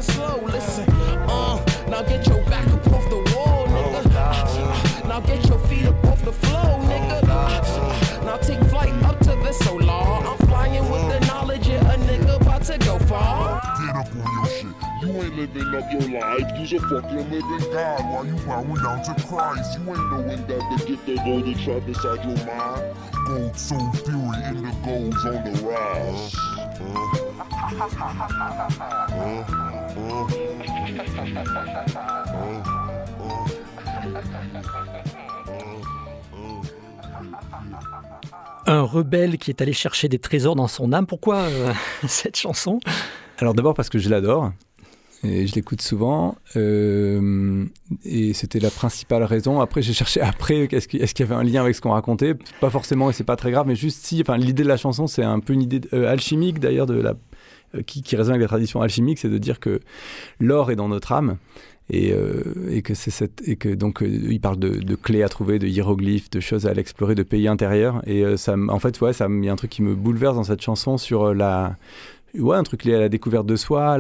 moving slow. Listen, uh, now get your back up off the wall, nigga. Now get your feet up off the floor, nigga. Now take flight up to the solar. I'm flying with the knowledge, yeah, a nigga about to go far. Get up on your shit. You ain't living up your life. You's a fucking living God while you bowing down to Christ. You ain't knowing that the gift of gold is trapped inside your mind. Gold soul theory in the goals on the rise. Un rebelle qui est allé chercher des trésors dans son âme. Pourquoi euh, cette chanson? Alors d'abord parce que je l'adore. Et je l'écoute souvent. euh, et c'était la principale raison. Après, j'ai cherché après, est-ce qu'il y avait un lien avec ce qu'on racontait? Pas forcément, et c'est pas très grave, mais juste si. Enfin, l'idée de la chanson, c'est un peu une idée euh, alchimique d'ailleurs, de la, qui, qui résonne avec la tradition alchimique, c'est de dire que l'or est dans notre âme. Et, euh, et que c'est cette et que donc euh, il parle de, de clés à trouver, de hiéroglyphes, de choses à explorer, de pays intérieurs. Et euh, ça, en fait, ouais, ça, il y a un truc qui me bouleverse dans cette chanson sur euh, la Ouais, un truc lié à la découverte de soi,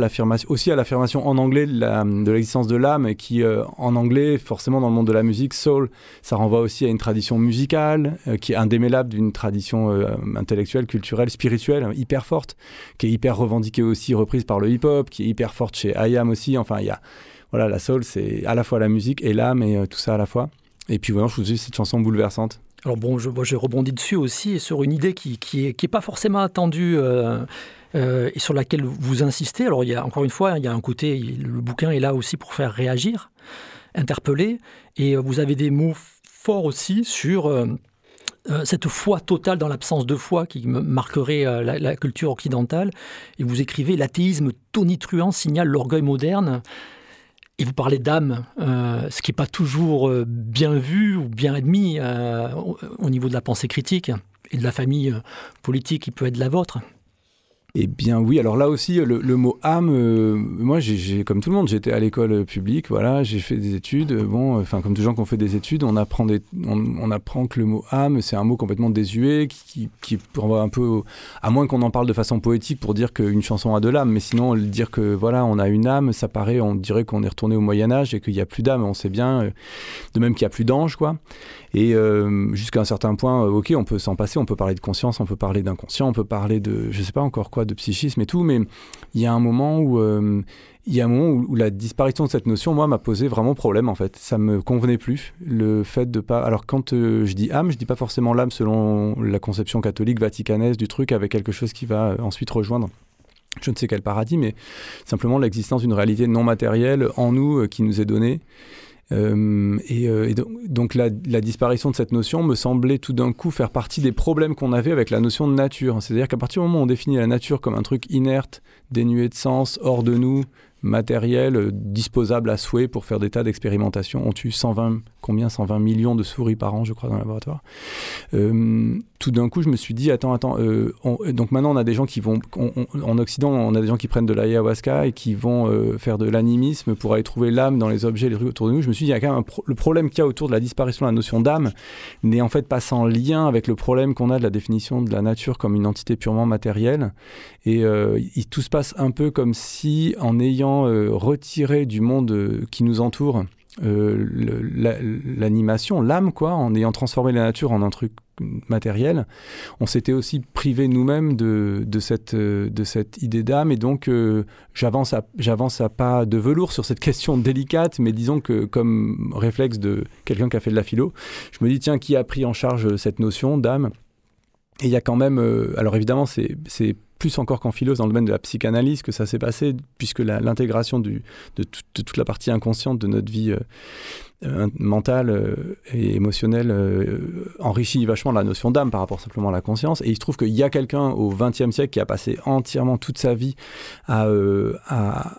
aussi à l'affirmation en anglais de l'existence de l'âme, qui, euh, en anglais, forcément dans le monde de la musique, soul, ça renvoie aussi à une tradition musicale, euh, qui est indémêlable d'une tradition euh, intellectuelle, culturelle, spirituelle, hyper forte, qui est hyper revendiquée aussi, reprise par le hip-hop, qui est hyper forte chez IAM aussi. Enfin, il y a, voilà, la soul, c'est à la fois la musique et l'âme, et tout ça à la fois. Et puis voilà, je trouve cette chanson bouleversante. Alors bon, je, moi, je rebondis dessus aussi sur une idée qui, qui, est, qui est pas forcément attendue euh, et sur laquelle vous insistez. Alors encore une fois, il y a un côté, le bouquin est là aussi pour faire réagir, interpeller, et euh, vous avez des mots forts aussi sur euh, cette foi totale dans l'absence de foi qui marquerait la, culture occidentale. Et vous écrivez l'athéisme tonitruant signale l'orgueil moderne. Et vous parlez d'âme, ce qui n'est pas toujours bien vu ou bien admis au, au niveau de la pensée critique et de la famille politique qui peut être la vôtre. Eh bien oui, alors là aussi, le, mot âme, euh, moi j'ai- comme tout le monde, j'étais à l'école publique, voilà, j'ai fait des études, bon, enfin comme tous les gens qui ont fait des études, on apprend, que le mot âme, c'est un mot complètement désuet, qui, qui, un peu, à moins qu'on en parle de façon poétique pour dire qu'une chanson a de l'âme, mais sinon dire que voilà, on a une âme, ça paraît, on dirait qu'on est retourné au Moyen Âge et qu'il n'y a plus d'âme, on sait bien, euh, de même qu'il n'y a plus d'ange, quoi. Et euh, jusqu'à un certain point, ok, on peut s'en passer, on peut parler de conscience, on peut parler d'inconscient, on peut parler de, je sais pas encore quoi, de psychisme et tout, mais il y a un moment où, euh, il y a un moment où, la disparition de cette notion, moi, m'a posé vraiment problème en fait. Ça me convenait plus le fait de pas. Alors quand euh, je dis âme, je dis pas forcément l'âme selon la conception catholique vaticanaise du truc, avec quelque chose qui va euh, ensuite rejoindre je ne sais quel paradis, mais simplement l'existence d'une réalité non matérielle en nous qui nous est donnée. Euh, et, euh, donc la, la disparition de cette notion me semblait tout d'un coup faire partie des problèmes qu'on avait avec la notion de nature. C'est-à-dire qu'à partir du moment où on définit la nature comme un truc inerte, dénué de sens, hors de nous, matériel, euh, disposable à souhait pour faire des tas d'expérimentations. On tue 120, combien 120 millions de souris par an, je crois, dans le laboratoire. Euh, tout d'un coup, je me suis dit, attends, attends, euh, on- donc maintenant on a des gens qui vont, on- on- en Occident, on a des gens qui prennent de l'ayahuasca et qui vont euh, faire de l'animisme pour aller trouver l'âme dans les objets, les trucs autour de nous. Je me suis dit, il y a quand même un le problème qu'il y a autour de la disparition de la notion d'âme n'est en fait pas sans lien avec le problème qu'on a de la définition de la nature comme une entité purement matérielle. Et tout se passe un peu comme si, en ayant retiré du monde qui nous entoure l'animation, l'âme, quoi, en ayant transformé la nature en un truc matériel, on s'était aussi privé nous-mêmes de, de, cette, euh, de cette idée d'âme. Et donc, euh, j'avance à, pas de velours sur cette question délicate, mais disons que comme réflexe de quelqu'un qui a fait de la philo, je me dis, tiens, qui a pris en charge cette notion d'âme? Et il y a quand même, euh, alors évidemment, c'est plus encore qu'en philo, dans le domaine de la psychanalyse que ça s'est passé, puisque l'intégration de, tout- de toute la partie inconsciente de notre vie euh, euh, mentale euh, et émotionnelle enrichit vachement la notion d'âme par rapport simplement à la conscience. Et il se trouve qu'il y a quelqu'un au XXe siècle qui a passé entièrement toute sa vie à,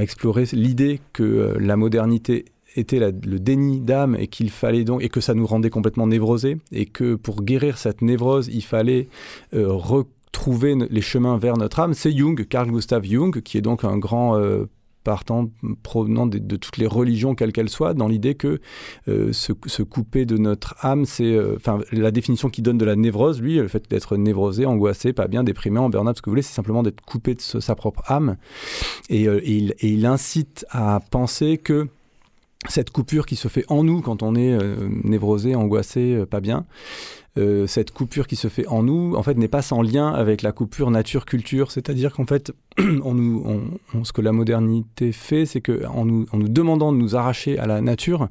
explorer l'idée que la modernité était le déni d'âme et qu'il fallait donc et que ça nous rendait complètement névrosés et que pour guérir cette névrose il fallait euh, trouver les chemins vers notre âme, c'est Jung, Carl Gustav Jung, qui est donc un grand partant, provenant de, toutes les religions, quelles qu'elles soient, dans l'idée que euh, se, couper de notre âme, c'est euh, enfin la définition qu'il donne de la névrose, lui, le fait d'être névrosé, angoissé, pas bien, déprimé, en burn-out, ce que vous voulez, c'est simplement d'être coupé de sa propre âme. Euh, et, il, incite à penser que cette coupure qui se fait en nous quand on est névrosé, angoissé, pas bien, euh, cette coupure qui se fait en nous, en fait, n'est pas sans lien avec la coupure nature-culture. C'est-à-dire qu'en fait, on nous, on, ce que la modernité fait, c'est qu'en nous, en nous demandant de nous arracher à la nature,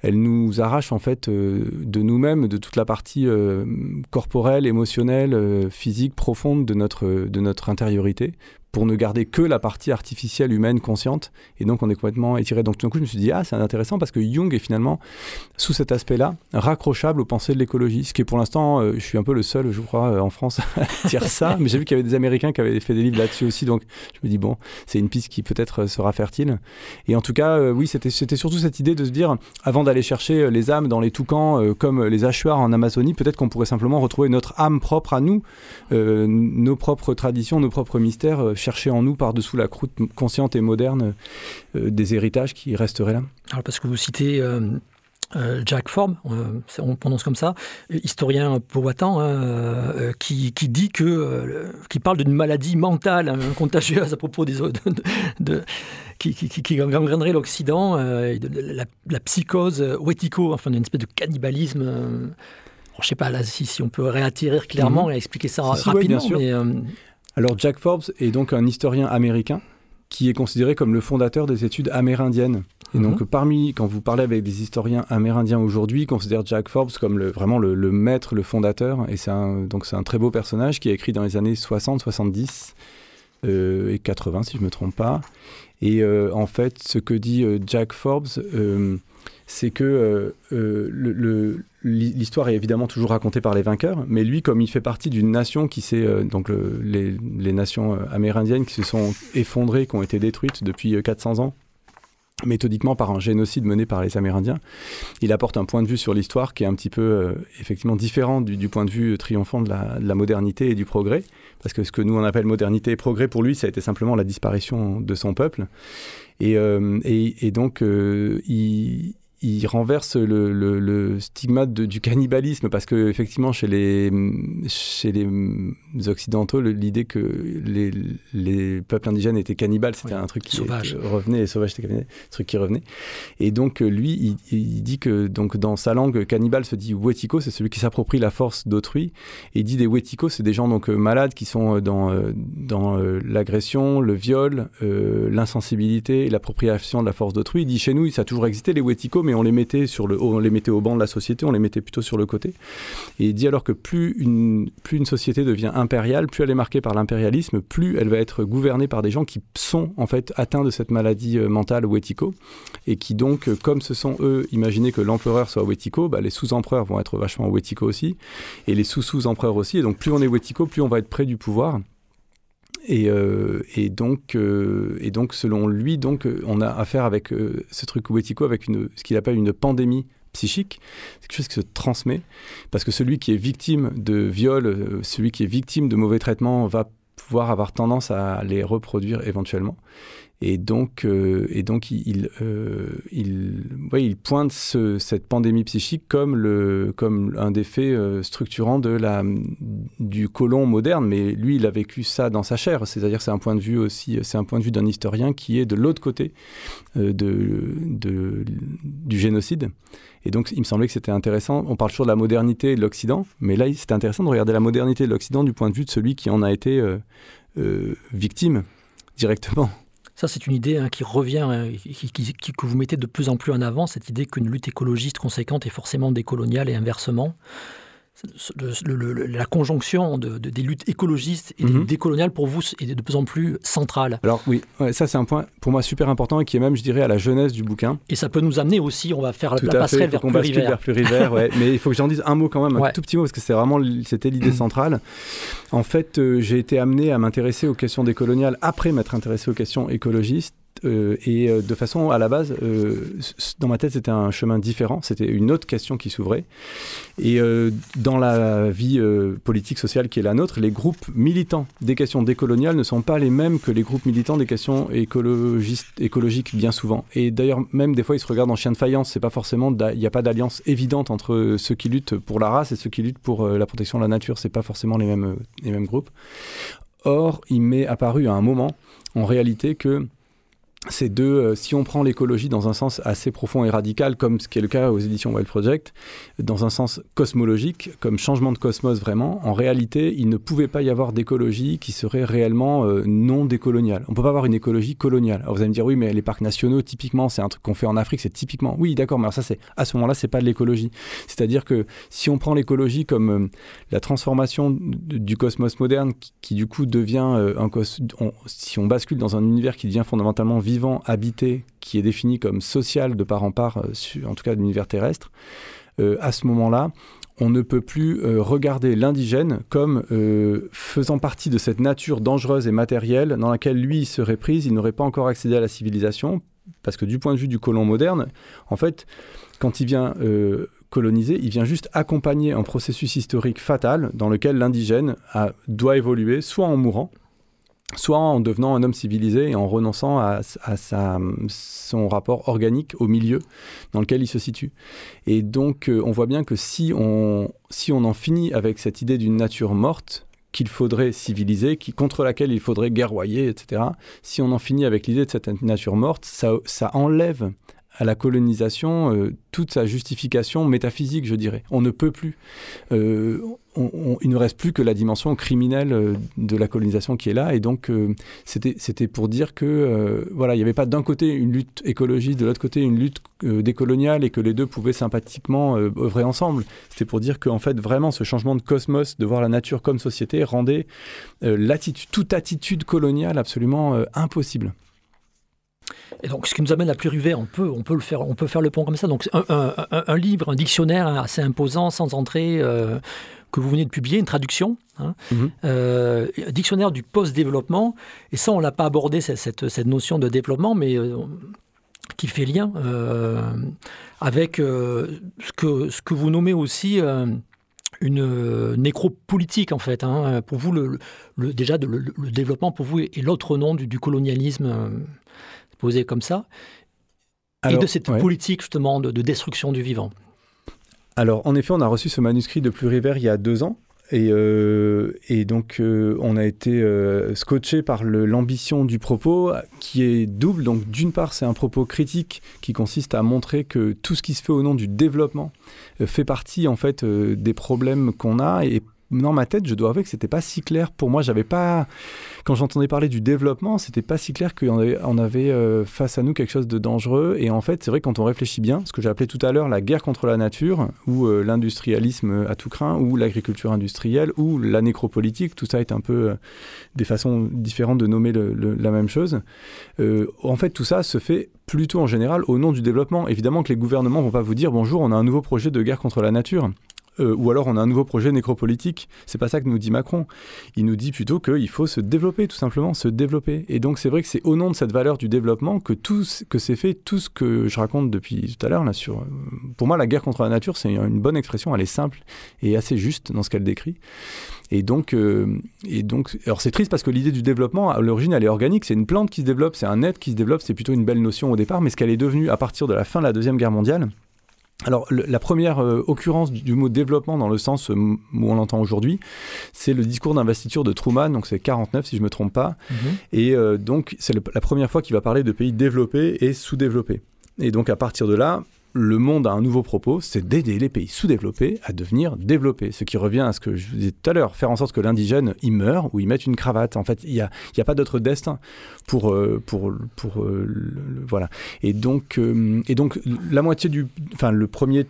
elle nous arrache en fait euh, de nous-mêmes, de toute la partie euh, corporelle, émotionnelle, physique, profonde de notre, de notre intériorité, pour ne garder que la partie artificielle humaine consciente. Et donc, on est complètement étiré. Donc, tout d'un coup, je me suis dit, ah, c'est intéressant parce que Jung est finalement, sous cet aspect-là, raccrochable aux pensées de l'écologie. Ce qui est pour l'instant, euh, je suis un peu le seul, je crois, euh, en France à dire ça. Mais j'ai vu qu'il y avait des Américains qui avaient fait des livres là-dessus aussi. Donc, je me dis, bon, c'est une piste qui peut-être euh, sera fertile. Et en tout cas, oui, c'était surtout cette idée de se dire, avant d'aller chercher les âmes dans les toucans, comme les hachoirs en Amazonie, peut-être qu'on pourrait simplement retrouver notre âme propre à nous, nos propres traditions, nos propres mystères chercher en nous par-dessous la croûte consciente et moderne euh, des héritages qui resteraient là Alors parce que vous citez euh, euh, Jack Forbes, on prononce comme ça, historien powhatan, hein, qui, qui, dit que, qui parle d'une maladie mentale hein, contagieuse à propos des de, qui, qui, qui, gangrenerait l'Occident, la, la, psychose wetiko, enfin une espèce de cannibalisme. je ne sais pas là, si, si, on peut réattirer clairement mhm. et expliquer ça rapidement, mais alors Jack Forbes est donc un historien américain qui est considéré comme le fondateur des études amérindiennes. Et mhm. donc, parmi, quand vous parlez avec des historiens amérindiens aujourd'hui, considèrent Jack Forbes comme le, vraiment le, maître, le fondateur. Et c'est un, donc c'est un très beau personnage qui a écrit dans les années 60, 70 euh, et 80, si je ne me trompe pas. Et euh, en fait, ce que dit euh, Jack Forbes, c'est que le, l'histoire est évidemment toujours racontée par les vainqueurs, mais lui, comme il fait partie d'une nation qui s'est, euh, donc les, nations euh, amérindiennes qui se sont effondrées, qui ont été détruites depuis 400 euh, ans, méthodiquement par un génocide mené par les Amérindiens, il apporte un point de vue sur l'histoire qui est un petit peu effectivement différent du, point de vue triomphant de la, modernité et du progrès, parce que ce que nous on appelle modernité et progrès pour lui, ça a été simplement la disparition de son peuple. Et, et donc, il, il renverse le, le, stigmate du cannibalisme parce que effectivement chez les chez les occidentaux l'idée que les, les, peuples indigènes étaient cannibales c'était un truc qui revenait et sauvage c'était un truc qui revenait. Et donc lui il, dit que donc dans sa langue cannibale se dit wetiko c'est celui qui s'approprie la force d'autrui. Et il dit des wetiko c'est des gens donc euh, malades qui sont euh, dans euh, dans l'agression le viol l'insensibilité l'appropriation de la force d'autrui. Il dit chez nous ça a toujours existé les wetiko on les mettait sur le, on les mettait au banc de la société, on les mettait plutôt sur le côté. Et il dit alors que plus une, plus une société devient impériale, plus elle est marquée par l'impérialisme, plus elle va être gouvernée par des gens qui sont en fait atteints de cette maladie euh, mentale Wetiko et qui donc, euh, comme ce sont eux, imaginez que l'empereur soit Wetiko, bah, les sous-empereurs vont être vachement Wetiko aussi et les sous-sous-empereurs aussi. Et donc plus on est Wetiko, plus on va être près du pouvoir. Euh, et, donc, euh, et donc, selon lui, donc, on a affaire avec euh, ce truc avec ce qu'il appelle une pandémie psychique, c'est quelque chose qui se transmet, parce que celui qui est victime de viol, celui qui est victime de mauvais traitements va pouvoir avoir tendance à les reproduire éventuellement. Et donc, euh, et donc il, euh, il, il pointe cette pandémie psychique comme, le, comme un des faits euh, structurants de la, du colon moderne. Mais lui, il a vécu ça dans sa chair. C'est-à-dire, c'est un point de vue aussi, c'est un point de vue d'un historien qui est de l'autre côté de, de, du génocide. Et donc, il me semblait que c'était intéressant. On parle toujours de la modernité de l'Occident, mais là, c'était intéressant de regarder la modernité de l'Occident du point de vue de celui qui en a été victime directement. Ça, c'est une idée hein, qui revient, qui, que vous mettez de plus en plus en avant, cette idée qu'une lutte écologiste conséquente est forcément décoloniale et inversement la conjonction de, des luttes écologistes et mhm. décoloniales pour vous est de plus en plus centrale. Alors oui, ça c'est un point pour moi super important et qui est même, je dirais, à la jeunesse du bouquin. Et ça peut nous amener aussi, on va faire la passerelle vers, plus vers plus rivière. Mais il faut que j'en dise un mot quand même, un tout petit mot, parce que c'est vraiment c'était l'idée centrale. En fait, euh, j'ai été amené à m'intéresser aux questions décoloniales après m'être intéressé aux questions écologistes Euh, et euh, de façon, à la base, euh, dans ma tête, c'était un chemin différent, c'était une autre question qui s'ouvrait. Et dans la vie politique, sociale qui est la nôtre, les groupes militants des questions décoloniales ne sont pas les mêmes que les groupes militants des questions écologiques, bien souvent. Et d'ailleurs, même des fois, ils se regardent en chien de faïence. Il n'y a pas d'alliance évidente entre ceux qui luttent pour la race et ceux qui luttent pour la protection de la nature. C'est pas forcément les mêmes, les mêmes groupes. Or, il m'est apparu à un moment, en réalité, que ces deux, euh, si on prend l'écologie dans un sens assez profond et radical, comme ce qui est le cas aux éditions Wild Project, dans un sens cosmologique, comme changement de cosmos vraiment, en réalité, il ne pouvait pas y avoir d'écologie qui serait réellement euh, non décoloniale. On ne peut pas avoir une écologie coloniale. Alors vous allez me dire, oui, mais les parcs nationaux, typiquement, c'est un truc qu'on fait en Afrique, c'est typiquement. Oui, d'accord, mais alors ça, c'est à ce moment-là, c'est pas de l'écologie. C'est-à-dire que si on prend l'écologie comme euh, la transformation du cosmos moderne, qui, du coup devient un cosmos, si on bascule dans un univers qui devient fondamentalement vivant, habité, qui est défini comme social de part en part, euh, en tout cas de l'univers terrestre, euh, à ce moment-là, on ne peut plus euh, regarder l'indigène comme faisant partie de cette nature dangereuse et matérielle dans laquelle lui serait prise, il n'aurait pas encore accédé à la civilisation, parce que du point de vue du colon moderne, en fait, quand il vient coloniser, il vient juste accompagner un processus historique fatal dans lequel l'indigène doit évoluer, soit en mourant, soit en devenant un homme civilisé et en renonçant à, son rapport organique au milieu dans lequel il se situe. Et donc, euh, on voit bien que si on, si on en finit avec cette idée d'une nature morte, qu'il faudrait civiliser, qui, contre laquelle il faudrait guerroyer, etc., si on en finit avec l'idée de cette nature morte, ça, ça enlève à la colonisation euh, toute sa justification métaphysique, je dirais. On ne peut plus. Euh, il ne reste plus que la dimension criminelle euh, de la colonisation qui est là. Et donc, c'était pour dire que voilà, il n'y avait pas d'un côté une lutte écologiste, de l'autre côté une lutte décoloniale, et que les deux pouvaient sympathiquement œuvrer ensemble. C'était pour dire qu'en fait, vraiment, ce changement de cosmos, de voir la nature comme société, rendait toute attitude coloniale absolument impossible. Et donc, ce qui nous amène à Pluriver, on peut, on peut le faire, on peut faire le pont comme ça. Donc, un, un, livre, un dictionnaire assez imposant, sans entrée, euh, que vous venez de publier, une traduction, hein, mhm. euh, dictionnaire du post-développement. Et ça, on l'a pas abordé cette, cette, notion de développement, mais euh, qui fait lien avec ce que ce que vous nommez aussi une nécropolitique en fait. Hein. Pour vous, le, déjà le, développement pour vous est, l'autre nom du, du colonialisme posé comme ça, et de cette politique justement de, destruction du vivant. Alors, en effet, on a reçu ce manuscrit de Pluriver il y a deux ans. Et, euh, et donc, euh, on a été euh, scotché par l'ambition du propos qui est double. Donc, d'une part, c'est un propos critique qui consiste à montrer que tout ce qui se fait au nom du développement fait partie, en fait, des problèmes qu'on a et dans ma tête, je dois avouer que c'était pas si clair pour moi. J'avais pas, quand j'entendais parler du développement, c'était pas si clair qu'on avait, euh, face à nous quelque chose de dangereux. Et en fait, c'est vrai quand on réfléchit bien, ce que j'ai appelé tout à l'heure la guerre contre la nature, ou euh, l'industrialisme à tout craint, ou l'agriculture industrielle, ou la nécropolitique, tout ça est un peu euh, des façons différentes de nommer la même chose. en fait, tout ça se fait plutôt en général au nom du développement. Évidemment que les gouvernements vont pas vous dire bonjour, on a un nouveau projet de guerre contre la nature. Euh, ou alors on a un nouveau projet nécropolitique. C'est pas ça que nous dit Macron. Il nous dit plutôt qu'il faut se développer, tout simplement, se développer. Et donc c'est vrai que c'est au nom de cette valeur du développement que tout que c'est fait tout ce que je raconte depuis tout à l'heure là sur. Euh, pour moi, la guerre contre la nature, c'est une bonne expression. Elle est simple et assez juste dans ce qu'elle décrit. Et donc, euh, et donc, alors c'est triste parce que l'idée du développement, à l'origine, elle est organique. C'est une plante qui se développe, c'est un être qui se développe. C'est plutôt une belle notion au départ, mais ce qu'elle est devenue à partir de la fin de la deuxième guerre mondiale alors, la première euh, occurrence du, mot développement dans le sens euh, où on l'entend aujourd'hui, c'est le discours d'investiture de Truman, donc c'est 49 si je ne me trompe pas. Mhm. Et euh, donc, c'est la première fois qu'il va parler de pays développés et sous-développés. Et donc, à partir de là, le monde a un nouveau propos, c'est d'aider les pays sous-développés à devenir développés. Ce qui revient à ce que je vous disais tout à l'heure, faire en sorte que l'indigène, il meurt ou il mette une cravate. En fait, il n'y a, a, pas d'autre destin pour... Euh, pour, pour euh, voilà. Et donc, euh, et donc, la moitié du... Enfin, le premier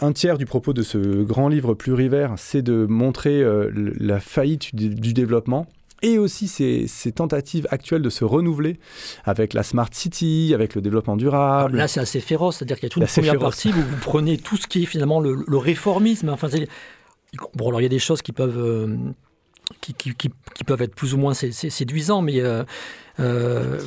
un tiers du propos de ce grand livre plurivers, c'est de montrer la faillite du développement et aussi ces, tentatives actuelles de se renouveler avec la Smart City, avec le développement durable. là, c'est assez féroce, c'est-à-dire qu'il y a toute une première partie où vous prenez tout ce qui est finalement le, réformisme. Enfin, bon, alors il y a des choses qui peuvent... Qui, qui, qui, qui peuvent être plus ou moins sé- sé- séduisants, mais euh, euh,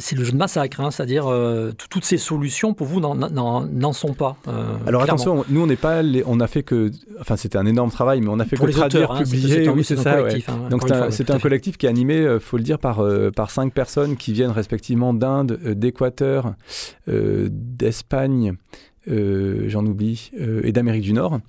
c'est le jeu de massacre, hein, c'est-à-dire euh, tout- toutes ces solutions pour vous n'en- sont pas. euh, Alors clairement. attention, nous on n'est pas, les- on a fait que, enfin c'était un énorme travail, mais on a fait pour que les traduire, auteurs, hein, publier, oui c'est ça. ouais. hein, Donc c'est un, à un collectif qui est animé, faut le dire, par, par cinq personnes qui viennent respectivement d'Inde, d'Équateur, d'Espagne, euh, j'en oublie, euh, et d'Amérique du Nord. Mhm.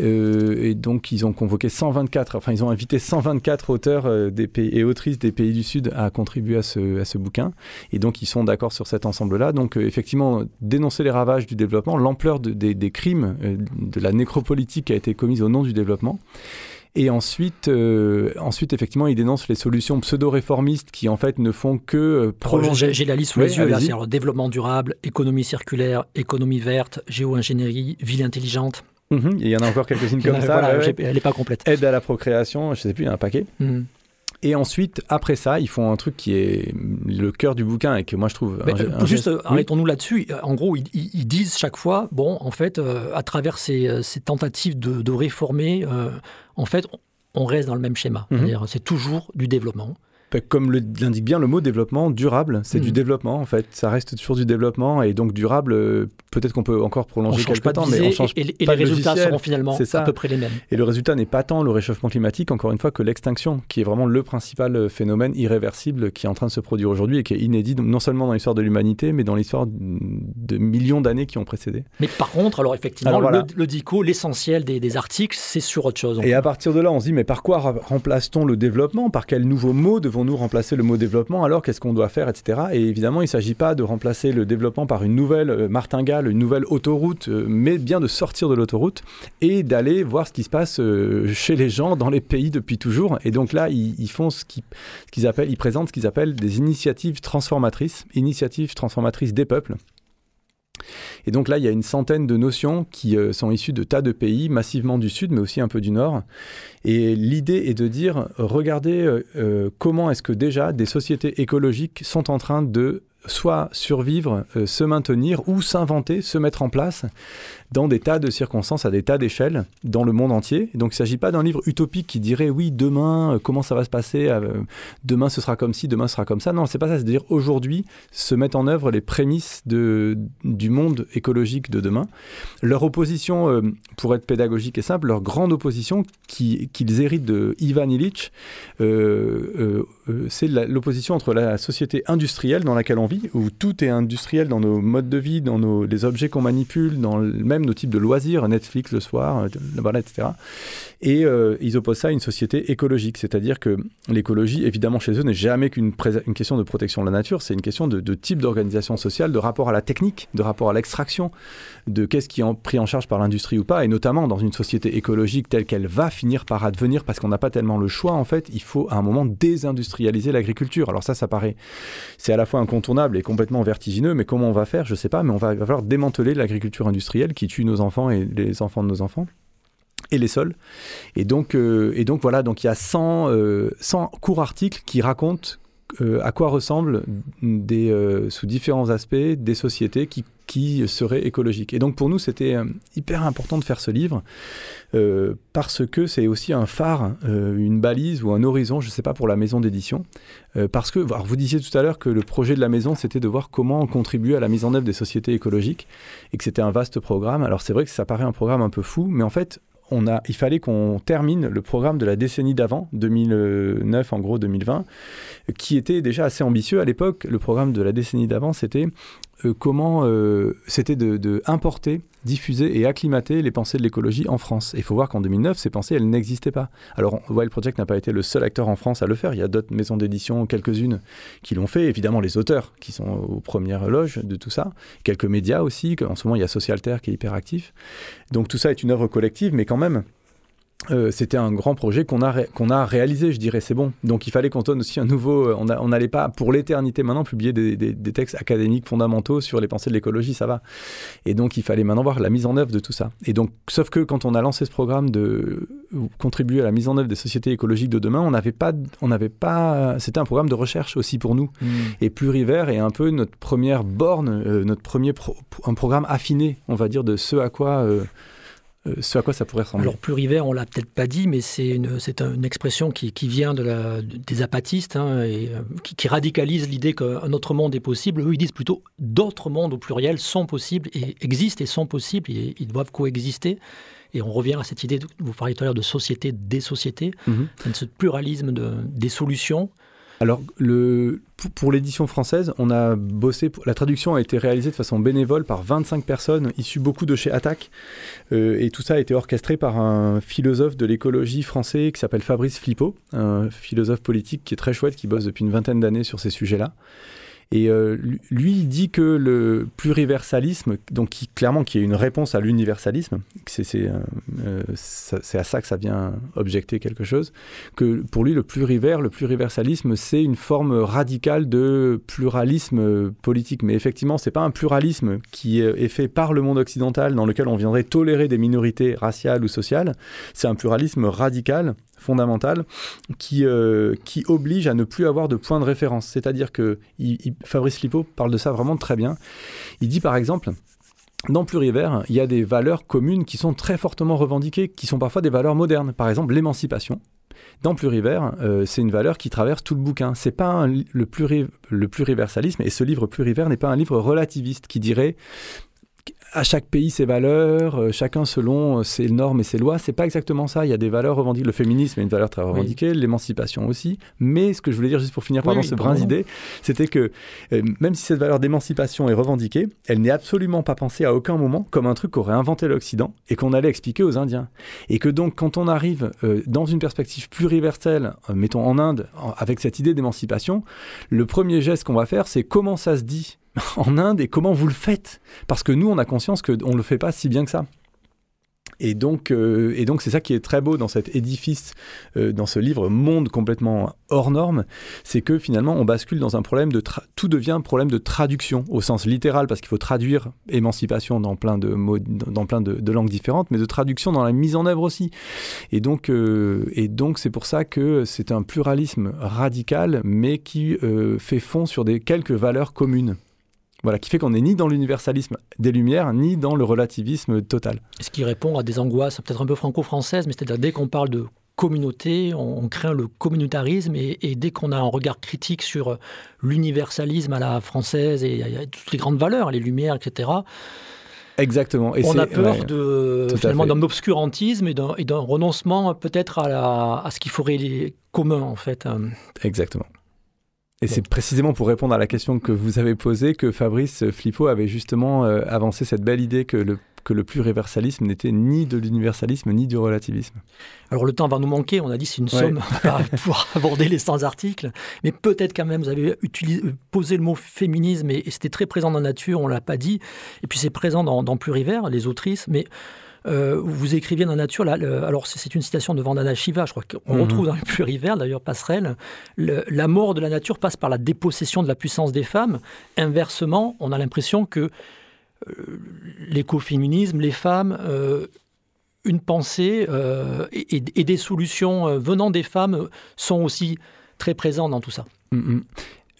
Euh, et donc ils ont convoqué 124, enfin ils ont invité 124 auteurs des pays, et autrices des pays du Sud à contribuer à ce, à ce bouquin. Et donc ils sont d'accord sur cet ensemble-là. Donc effectivement, dénoncer les ravages du développement, l'ampleur de- des, des crimes, de la nécropolitique qui a été commise au nom du développement. Et ensuite, euh, ensuite, effectivement, ils dénoncent les solutions pseudo-réformistes qui, en fait, ne font que euh, prolonger. J'ai la liste sous les yeux, là, alors, développement durable, économie circulaire, économie verte, géo-ingénierie, ville intelligente. Mhm, il y en a encore quelques-unes comme ça. Voilà, ouais, elle n'est pas complète. Aide à la procréation, je sais plus, il y a un paquet. Mhm. Et ensuite, après ça, ils font un truc qui est le cœur du bouquin et que moi je trouve. Mais, un- euh, un juste, arrêtons-nous là-dessus. En gros, ils, disent chaque fois, bon, en fait, euh, à travers ces, ces tentatives de, de réformer, euh, en fait, on- reste dans le même schéma. Mhm. C'est toujours du développement. Bah, Comme l'indique bien le mot développement, durable, c'est du développement en fait. Ça reste toujours du développement et donc durable, euh, peut-être qu'on peut encore On prolonger quelques pas temps, mais on change et, et- pas les de résultats logiciel. seront finalement ça. à peu près les mêmes. Et le résultat n'est pas tant le réchauffement climatique, encore une fois, que l'extinction, qui est vraiment le principal euh, phénomène irréversible qui est en train de se produire aujourd'hui et qui est inédit, non seulement dans l'histoire de l'humanité, mais dans l'histoire de millions d'années qui ont précédé. Mais par contre, alors effectivement, Alors voilà. le, le DICO, l'essentiel des, des articles, c'est sur autre chose. Et à partir de là, on se dit, mais par quoi remplace-t-on le développement? Par quel nouveau mot devons-nous remplacer le mot développement Alors, qu'est-ce qu'on doit faire, etc. Et évidemment, il ne s'agit pas de remplacer le développement par une nouvelle euh, martingale, une nouvelle autoroute, euh, mais bien de sortir de l'autoroute et d'aller voir ce qui se passe euh, chez les gens dans les pays depuis toujours. Et donc là, ils, font ce qu'ils appellent, ils présentent ce qu'ils appellent des initiatives transformatrices, initiatives transformatrices des peuples. Et donc là, il y a une centaine de notions qui euh, sont issues de tas de pays, massivement du Sud, mais aussi un peu du Nord. Et l'idée est de dire, regardez euh, euh, comment est-ce que déjà des sociétés écologiques sont en train de soit survivre, euh, se maintenir ou s'inventer, se mettre en place dans des tas de circonstances, à des tas d'échelles, dans le monde entier. Donc il ne s'agit pas d'un livre utopique qui dirait oui, demain, euh, comment ça va se passer, euh, demain ce sera comme ci, demain ce sera comme ça. Non, c'est pas ça, c'est dire aujourd'hui, se mettre en œuvre les prémices du monde écologique de demain. Leur opposition, pour être pédagogique et simple, leur grande opposition qui- qu'ils héritent de Ivan Illich, c'est l'opposition entre la société industrielle dans laquelle on où tout est industriel dans nos modes de vie, dans nos, les objets qu'on manipule, dans même nos types de loisirs, Netflix le soir, euh, voilà, etc. Et euh, ils opposent ça à une société écologique, c'est-à-dire que l'écologie, évidemment, chez eux, n'est jamais qu'une question de protection de la nature, c'est une question de, de type d'organisation sociale, de rapport à la technique, de rapport à l'extraction, de qu'est-ce qui est pris en charge par l'industrie ou pas, et notamment dans une société écologique telle qu'elle va finir par advenir, parce qu'on n'a pas tellement le choix, en fait, il faut à un moment désindustrialiser l'agriculture. Alors ça, ça paraît, c'est à la fois incontournable et complètement vertigineux, mais comment on va faire, je sais pas, mais on va, va falloir démanteler l'agriculture industrielle qui tue nos enfants et les enfants de nos enfants et les sols. Et donc, euh, et donc voilà, donc il y a 100, euh, 100 courts articles qui racontent euh, à quoi ressemblent euh, sous différents aspects des sociétés qui, qui seraient écologiques. Et donc pour nous, c'était euh, hyper important de faire ce livre parce que c'est aussi un phare, une balise ou un horizon, je ne sais pas, pour la maison d'édition. Parce que, vous disiez tout à l'heure que le projet de la maison, c'était de voir comment contribuer à la mise en œuvre des sociétés écologiques et que c'était un vaste programme. Alors c'est vrai que ça paraît un programme un peu fou, mais en fait, il fallait qu'on termine le programme de la décennie d'avant, 2009 en gros 2020, qui était déjà assez ambitieux à l'époque. Le programme de la décennie d'avant, c'était comment, euh, c'était de, importer, diffuser et acclimater les pensées de l'écologie en France. Il faut voir qu'en 2009, ces pensées, elles n'existaient pas. Alors, Wild Project n'a pas été le seul acteur en France à le faire. Il y a d'autres maisons d'édition, quelques-unes, qui l'ont fait. Évidemment, les auteurs qui sont aux premières loges de tout ça. Quelques médias aussi. En ce moment, il y a Socialter qui est hyper actif. Donc, tout ça est une œuvre collective, mais quand même, euh, c'était un grand projet qu'on a, ré- qu'on a réalisé, je dirais, c'est bon. Donc il fallait qu'on donne aussi un nouveau... euh, On n'allait pas, pour l'éternité maintenant, publier des, des- des textes académiques fondamentaux sur les pensées de l'écologie, ça va. Et donc il fallait maintenant voir la mise en œuvre de tout ça. Et donc, sauf que quand on a lancé ce programme de euh, contribuer à la mise en œuvre des sociétés écologiques de demain, on n'avait pas... On n'avait pas c'était un programme de recherche aussi pour nous et plurivers et un peu notre première borne, euh, notre premier pro- un programme affiné, on va dire, de ce à quoi ce à quoi ça pourrait ressembler Alors plurivers, on l'a peut-être pas dit, mais c'est une, c'est une expression qui, qui vient de la, des apatistes hein, et euh, qui, qui radicalise l'idée qu'un autre monde est possible. Eux, ils disent plutôt d'autres mondes au pluriel sont possibles et existent et sont possibles et ils doivent coexister. Et on revient à cette idée, de- vous parliez tout à l'heure de société des sociétés, Mhm. de ce pluralisme de, des solutions. Alors, pour, l'édition française, on a bossé. la traduction a été réalisée de façon bénévole par 25 personnes, issues beaucoup de chez Attac. Euh, et tout ça a été orchestré par un philosophe de l'écologie français qui s'appelle Fabrice Flippo, un philosophe politique qui est très chouette, qui bosse depuis une vingtaine d'années sur ces sujets-là. Et euh, lui- il dit que le pluriversalisme, donc qui, clairement qui est une réponse à l'universalisme, c'est euh, euh, à ça que ça vient objecter quelque chose, que pour lui, le le pluriversalisme, c'est une forme radicale de pluralisme politique. Mais effectivement, c'est pas un pluralisme qui est fait par le monde occidental dans lequel on viendrait tolérer des minorités raciales ou sociales. C'est un pluralisme radical, fondamental, qui, euh, qui oblige à ne plus avoir de point de référence. C'est-à-dire que Fabrice Lipo parle de ça vraiment très bien. Il dit par exemple, dans Plurivers, il y a des valeurs communes qui sont très fortement revendiquées, qui sont parfois des valeurs modernes. Par exemple, l'émancipation. Dans Plurivers, euh, c'est une valeur qui traverse tout le bouquin. C'est pas le, pluri, le pluriversalisme, et ce livre Plurivers n'est pas un livre relativiste qui dirait à chaque pays ses valeurs, euh, chacun selon euh, ses normes et ses lois. C'est pas exactement ça. Il y a des valeurs revendiquées. Le féminisme est une valeur très revendiquée, l'émancipation aussi. Mais ce que je voulais dire juste pour finir, Oui, pardon, oui, ce brin d'idée, c'était que euh, même si cette valeur d'émancipation est revendiquée, elle n'est absolument pas pensée à aucun moment comme un truc qu'aurait inventé l'Occident et qu'on allait expliquer aux Indiens. Et que donc, quand on arrive euh, dans une perspective pluriverselle, euh, mettons en Inde, en- avec cette idée d'émancipation, le premier geste qu'on va faire, c'est comment ça se dit en Inde et comment vous le faites? Parce que nous, on a conscience qu'on ne le fait pas si bien que ça. Et donc, euh, et donc c'est ça qui est très beau dans cet édifice, euh, dans ce livre Monde complètement hors norme, c'est que finalement on bascule dans un problème de tout devient un problème de traduction au sens littéral parce qu'il faut traduire émancipation dans plein de dans plein de, langues différentes, mais de traduction dans la mise en œuvre aussi. Et donc, euh, et donc c'est pour ça que c'est un pluralisme radical, mais qui fait fond sur des quelques valeurs communes. Voilà, qui fait qu'on n'est ni dans l'universalisme des Lumières, ni dans le relativisme total. Ce qui répond à des angoisses peut-être un peu franco-françaises, mais c'est-à-dire dès qu'on parle de communauté, on, craint le communautarisme et, et dès qu'on a un regard critique sur l'universalisme à la française et, et toutes les grandes valeurs, les lumières, etc., Exactement. Et on a peur ouais. de finalement d'un obscurantisme et d'un renoncement peut-être à, ce qui ferait les communs en fait. Euh, Exactement. Et c'est précisément pour répondre à la question que vous avez posée que Fabrice Flippo avait justement euh, avancé cette belle idée que le, que le pluriversalisme n'était ni de l'universalisme ni du relativisme. Alors le temps va nous manquer, on a dit c'est une Ouais. somme pour aborder les 100 articles, mais peut-être quand même vous avez utilisé, posé le mot féminisme et, et c'était très présent dans Nature, on l'a pas dit, et puis c'est présent dans, dans Pluriver, les autrices, mais euh, vous écriviez dans Nature, là, le- alors c'est- une citation de Vandana Shiva, je crois qu'on Mhm. retrouve dans les Pluriver, d'ailleurs passerelle, le- la mort de la nature passe par la dépossession de la puissance des femmes. Inversement, on a l'impression que euh, l'écoféminisme, les femmes, euh, une pensée et, des solutions venant des femmes sont aussi très présentes dans tout ça. Mm, mm.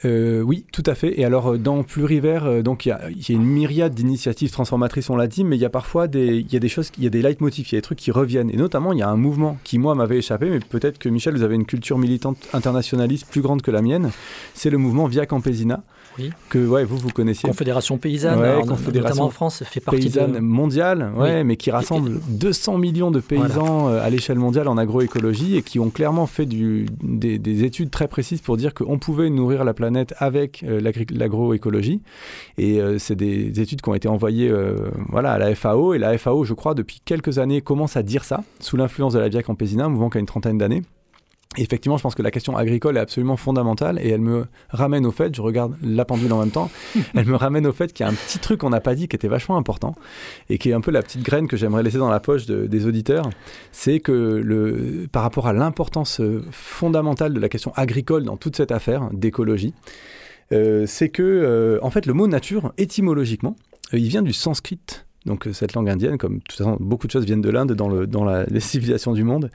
Euh, oui, tout à fait. Et alors, euh, dans Plurivers, euh, donc il y a, une myriade d'initiatives transformatrices, on l'a dit, mais il y a parfois des, il y a des choses, il y a des leitmotifs, il y a des trucs qui reviennent. Et notamment, il y a un mouvement qui, moi, m'avait échappé, mais peut-être que Michel, vous avez une culture militante internationaliste plus grande que la mienne. C'est le mouvement Via Campesina, Oui. que ouais, vous, vous connaissiez. Confédération paysanne, Ouais, alors, Confédération notamment en France, fait partie paysanne de... mondiale, ouais, Oui. mais qui rassemble 200 millions de paysans euh, à l'échelle mondiale en agroécologie et qui ont clairement fait du, des, des études très précises pour dire qu'on pouvait nourrir la planète avec euh, l'agroécologie. Et euh, c'est des études qui ont été envoyées euh, voilà, à la FAO. Et la FAO, je crois, depuis quelques années, commence à dire ça, sous l'influence de la Via Campesina, un mouvement qui a une trentaine d'années. Et effectivement, je pense que la question agricole est absolument fondamentale et elle me ramène au fait, je regarde la pendule en même temps, elle me ramène au fait qu'il y a un petit truc qu'on n'a pas dit qui était vachement important et qui est un peu la petite graine que j'aimerais laisser dans la poche de- des auditeurs, c'est que le, par rapport à l'importance euh, fondamentale de la question agricole dans toute cette affaire d'écologie, euh, c'est que, euh, en fait, le mot nature, étymologiquement, il vient du sanskrit donc euh, cette langue indienne, comme de toute façon, beaucoup de choses viennent de l'Inde dans, les civilisations du monde.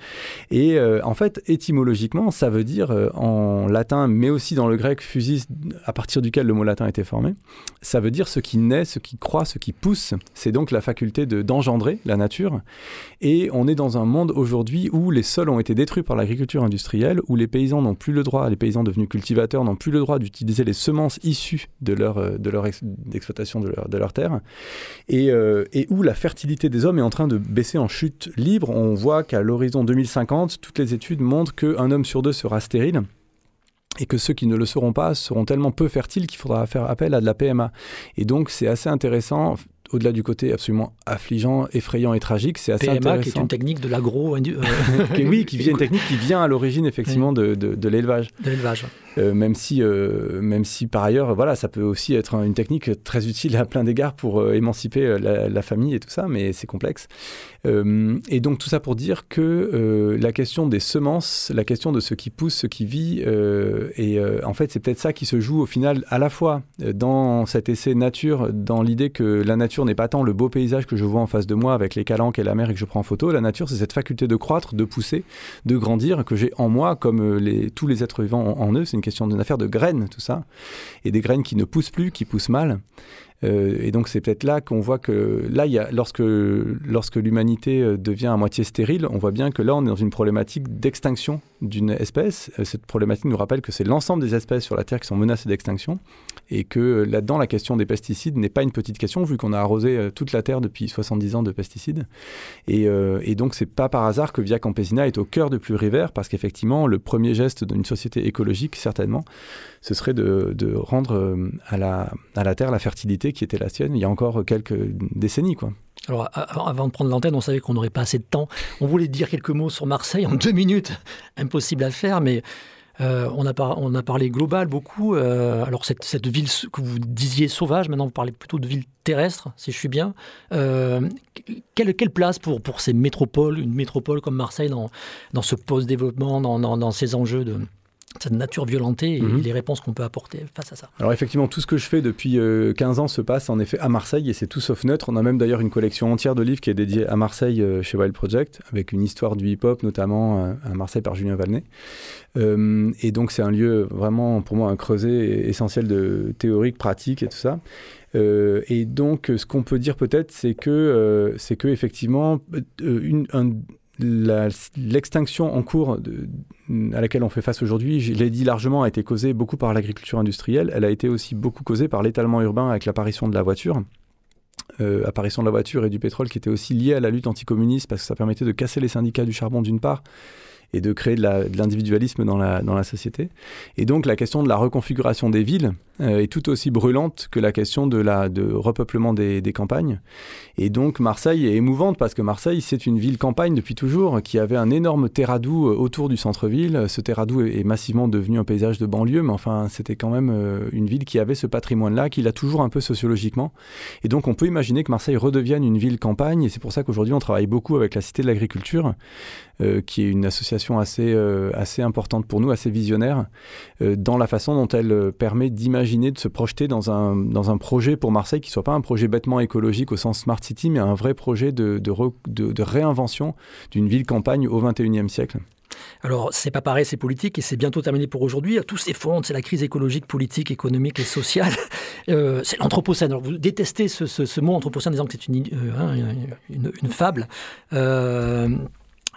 Et euh, en fait, étymologiquement, ça veut dire euh, en latin, mais aussi dans le grec fusis, à partir duquel le mot latin été formé, ça veut dire ce qui naît, ce qui croît, ce qui pousse. C'est donc la faculté de, d'engendrer la nature. Et on est dans un monde aujourd'hui où les sols ont été détruits par l'agriculture industrielle, où les paysans n'ont plus le droit, les paysans devenus cultivateurs n'ont plus le droit d'utiliser les semences issues de leur, de leur exploitation de leur, de terre. Et, et, où la fertilité des hommes est en train de baisser en chute libre. On voit qu'à l'horizon 2050, toutes les études montrent qu'un homme sur deux sera stérile et que ceux qui ne le seront pas seront tellement peu fertiles qu'il faudra faire appel à de la PMA. Et donc c'est assez intéressant au-delà du côté absolument affligeant, effrayant et tragique, c'est assez PMA, intéressant. qui est une technique de l'agro... Euh... oui, qui vient une technique qui vient à l'origine effectivement de, de, de l'élevage. De l'élevage. Euh, même, si, euh, même si par ailleurs, voilà, ça peut aussi être une technique très utile à plein d'égards pour euh, émanciper la, famille et tout ça, mais c'est complexe. Et donc tout ça pour dire que la question des semences, la question de ce qui pousse, ce qui vit, et en fait c'est peut-être ça qui se joue au final à la fois dans cet essai nature, dans l'idée que la nature n'est pas tant le beau paysage que je vois en face de moi avec les calanques et la mer et que je prends en photo, la nature c'est cette faculté de croître, de pousser, de grandir que j'ai en moi comme les, tous les êtres vivants en, eux, question d'une affaire de graines tout ça, et des graines qui ne poussent plus, qui poussent mal. Euh, et donc c'est peut-être là qu'on voit que là, y a, lorsque, lorsque l'humanité euh, devient à moitié stérile, on voit bien que là, on est dans une problématique d'extinction d'une espèce. Euh, cette problématique nous rappelle que c'est l'ensemble des espèces sur la Terre qui sont menacées d'extinction et que là-dedans, la question des pesticides n'est pas une petite question vu qu'on a arrosé toute la Terre depuis 70 ans de pesticides. Et, euh, et donc c'est pas par hasard que Via Campesina est au cœur de Pluriver parce qu'effectivement, le premier geste d'une société écologique, certainement, ce serait de, de rendre à la, à la Terre la fertilité qui était la sienne il y a encore quelques décennies. Quoi. Alors, avant de prendre l'antenne, on savait qu'on n'aurait pas assez de temps. On voulait dire quelques mots sur Marseille en deux minutes. Impossible à faire, mais euh, on, a parlé global beaucoup. Euh, alors, cette, ville que vous disiez sauvage, maintenant vous parlez plutôt de ville terrestre, si je suis bien. Euh, quelle, quelle, place pour, pour ces métropoles, une métropole comme Marseille, dans, dans ce post-développement, dans, dans, dans ces enjeux de cette nature violentée et mmh. les réponses qu'on peut apporter face à ça. Alors effectivement, tout ce que je fais depuis euh, 15 ans se passe en effet à Marseille et c'est tout sauf neutre. On a même d'ailleurs une collection entière de livres qui est dédiée à Marseille euh, chez Wild Project, avec une histoire du hip-hop notamment euh, à Marseille par Julien Valnet. Euh, et donc c'est un lieu vraiment pour moi un creuset essentiel de théorique, pratique et tout ça. Euh, et donc, ce qu'on peut dire peut-être, c'est que, euh, c'est que effectivement, une, un, l'extinction en cours de, à laquelle on fait face aujourd'hui, je l'ai dit largement, a été causée beaucoup par l'agriculture industrielle. Elle a été aussi beaucoup causée par l'étalement urbain avec l'apparition de la voiture. Euh, apparition de la voiture et du pétrole qui était aussi liée à la lutte anticommuniste parce que ça permettait de casser les syndicats du charbon d'une part et de créer de l'individualisme dans la, dans la société. Et donc la question de la reconfiguration des villes est tout aussi brûlante que la question de, la, de repeuplement des, des, campagnes. Et donc Marseille est émouvante parce que Marseille, c'est une ville campagne depuis toujours qui avait un énorme terradou autour du centre-ville. Ce terradou est, massivement devenu un paysage de banlieue, mais enfin c'était quand même euh, une ville qui avait ce patrimoine-là, qui l'a toujours un peu sociologiquement. Et donc on peut imaginer que Marseille redevienne une ville campagne, et c'est pour ça qu'aujourd'hui on travaille beaucoup avec la Cité de l'Agriculture, euh, qui est une association assez, euh, assez importante pour nous, assez visionnaire, euh, dans la façon dont elle permet d'imaginer, de se projeter dans un, dans un projet pour Marseille qui ne soit pas un projet bêtement écologique au sens Smart City, mais un vrai projet de, de, réinvention d'une ville-campagne au XXIe siècle. Alors, c'est pas pareil, c'est politique et c'est bientôt terminé pour aujourd'hui. Tout s'effondre, c'est la crise écologique, politique, économique et sociale. Euh, c'est l'anthropocène. Vous détestez ce, ce, mot anthropocène disant que c'est une, euh, une, une, fable. Euh,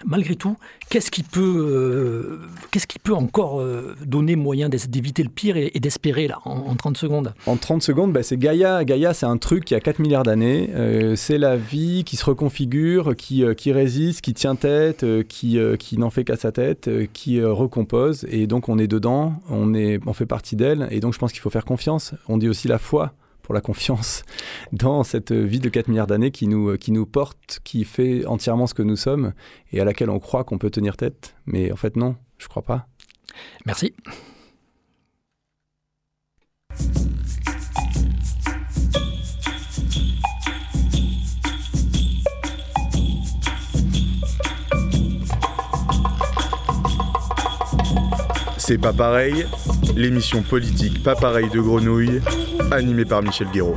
malgré tout, qu'est-ce qui peut, euh, qu'est-ce qui peut encore euh, donner moyen d'éviter le pire et, d'espérer là en, en, 30 secondes? En 30 secondes, bah, c'est Gaïa. Gaïa, c'est un truc qui a 4 milliards d'années. Euh, c'est la vie qui se reconfigure, qui, résiste, qui tient tête, qui, qui n'en fait qu'à sa tête, qui recompose. Et donc on est dedans, on, est, on fait partie d'elle. Et donc je pense qu'il faut faire confiance. On dit aussi la foi pour la confiance dans cette vie de 4 milliards d'années qui nous, qui nous porte, qui fait entièrement ce que nous sommes et à laquelle on croit qu'on peut tenir tête. Mais en fait, non, je crois pas. Merci. C'est pas pareil, l'émission politique pas pareil de Grenouille, animée par Michel Guéraud.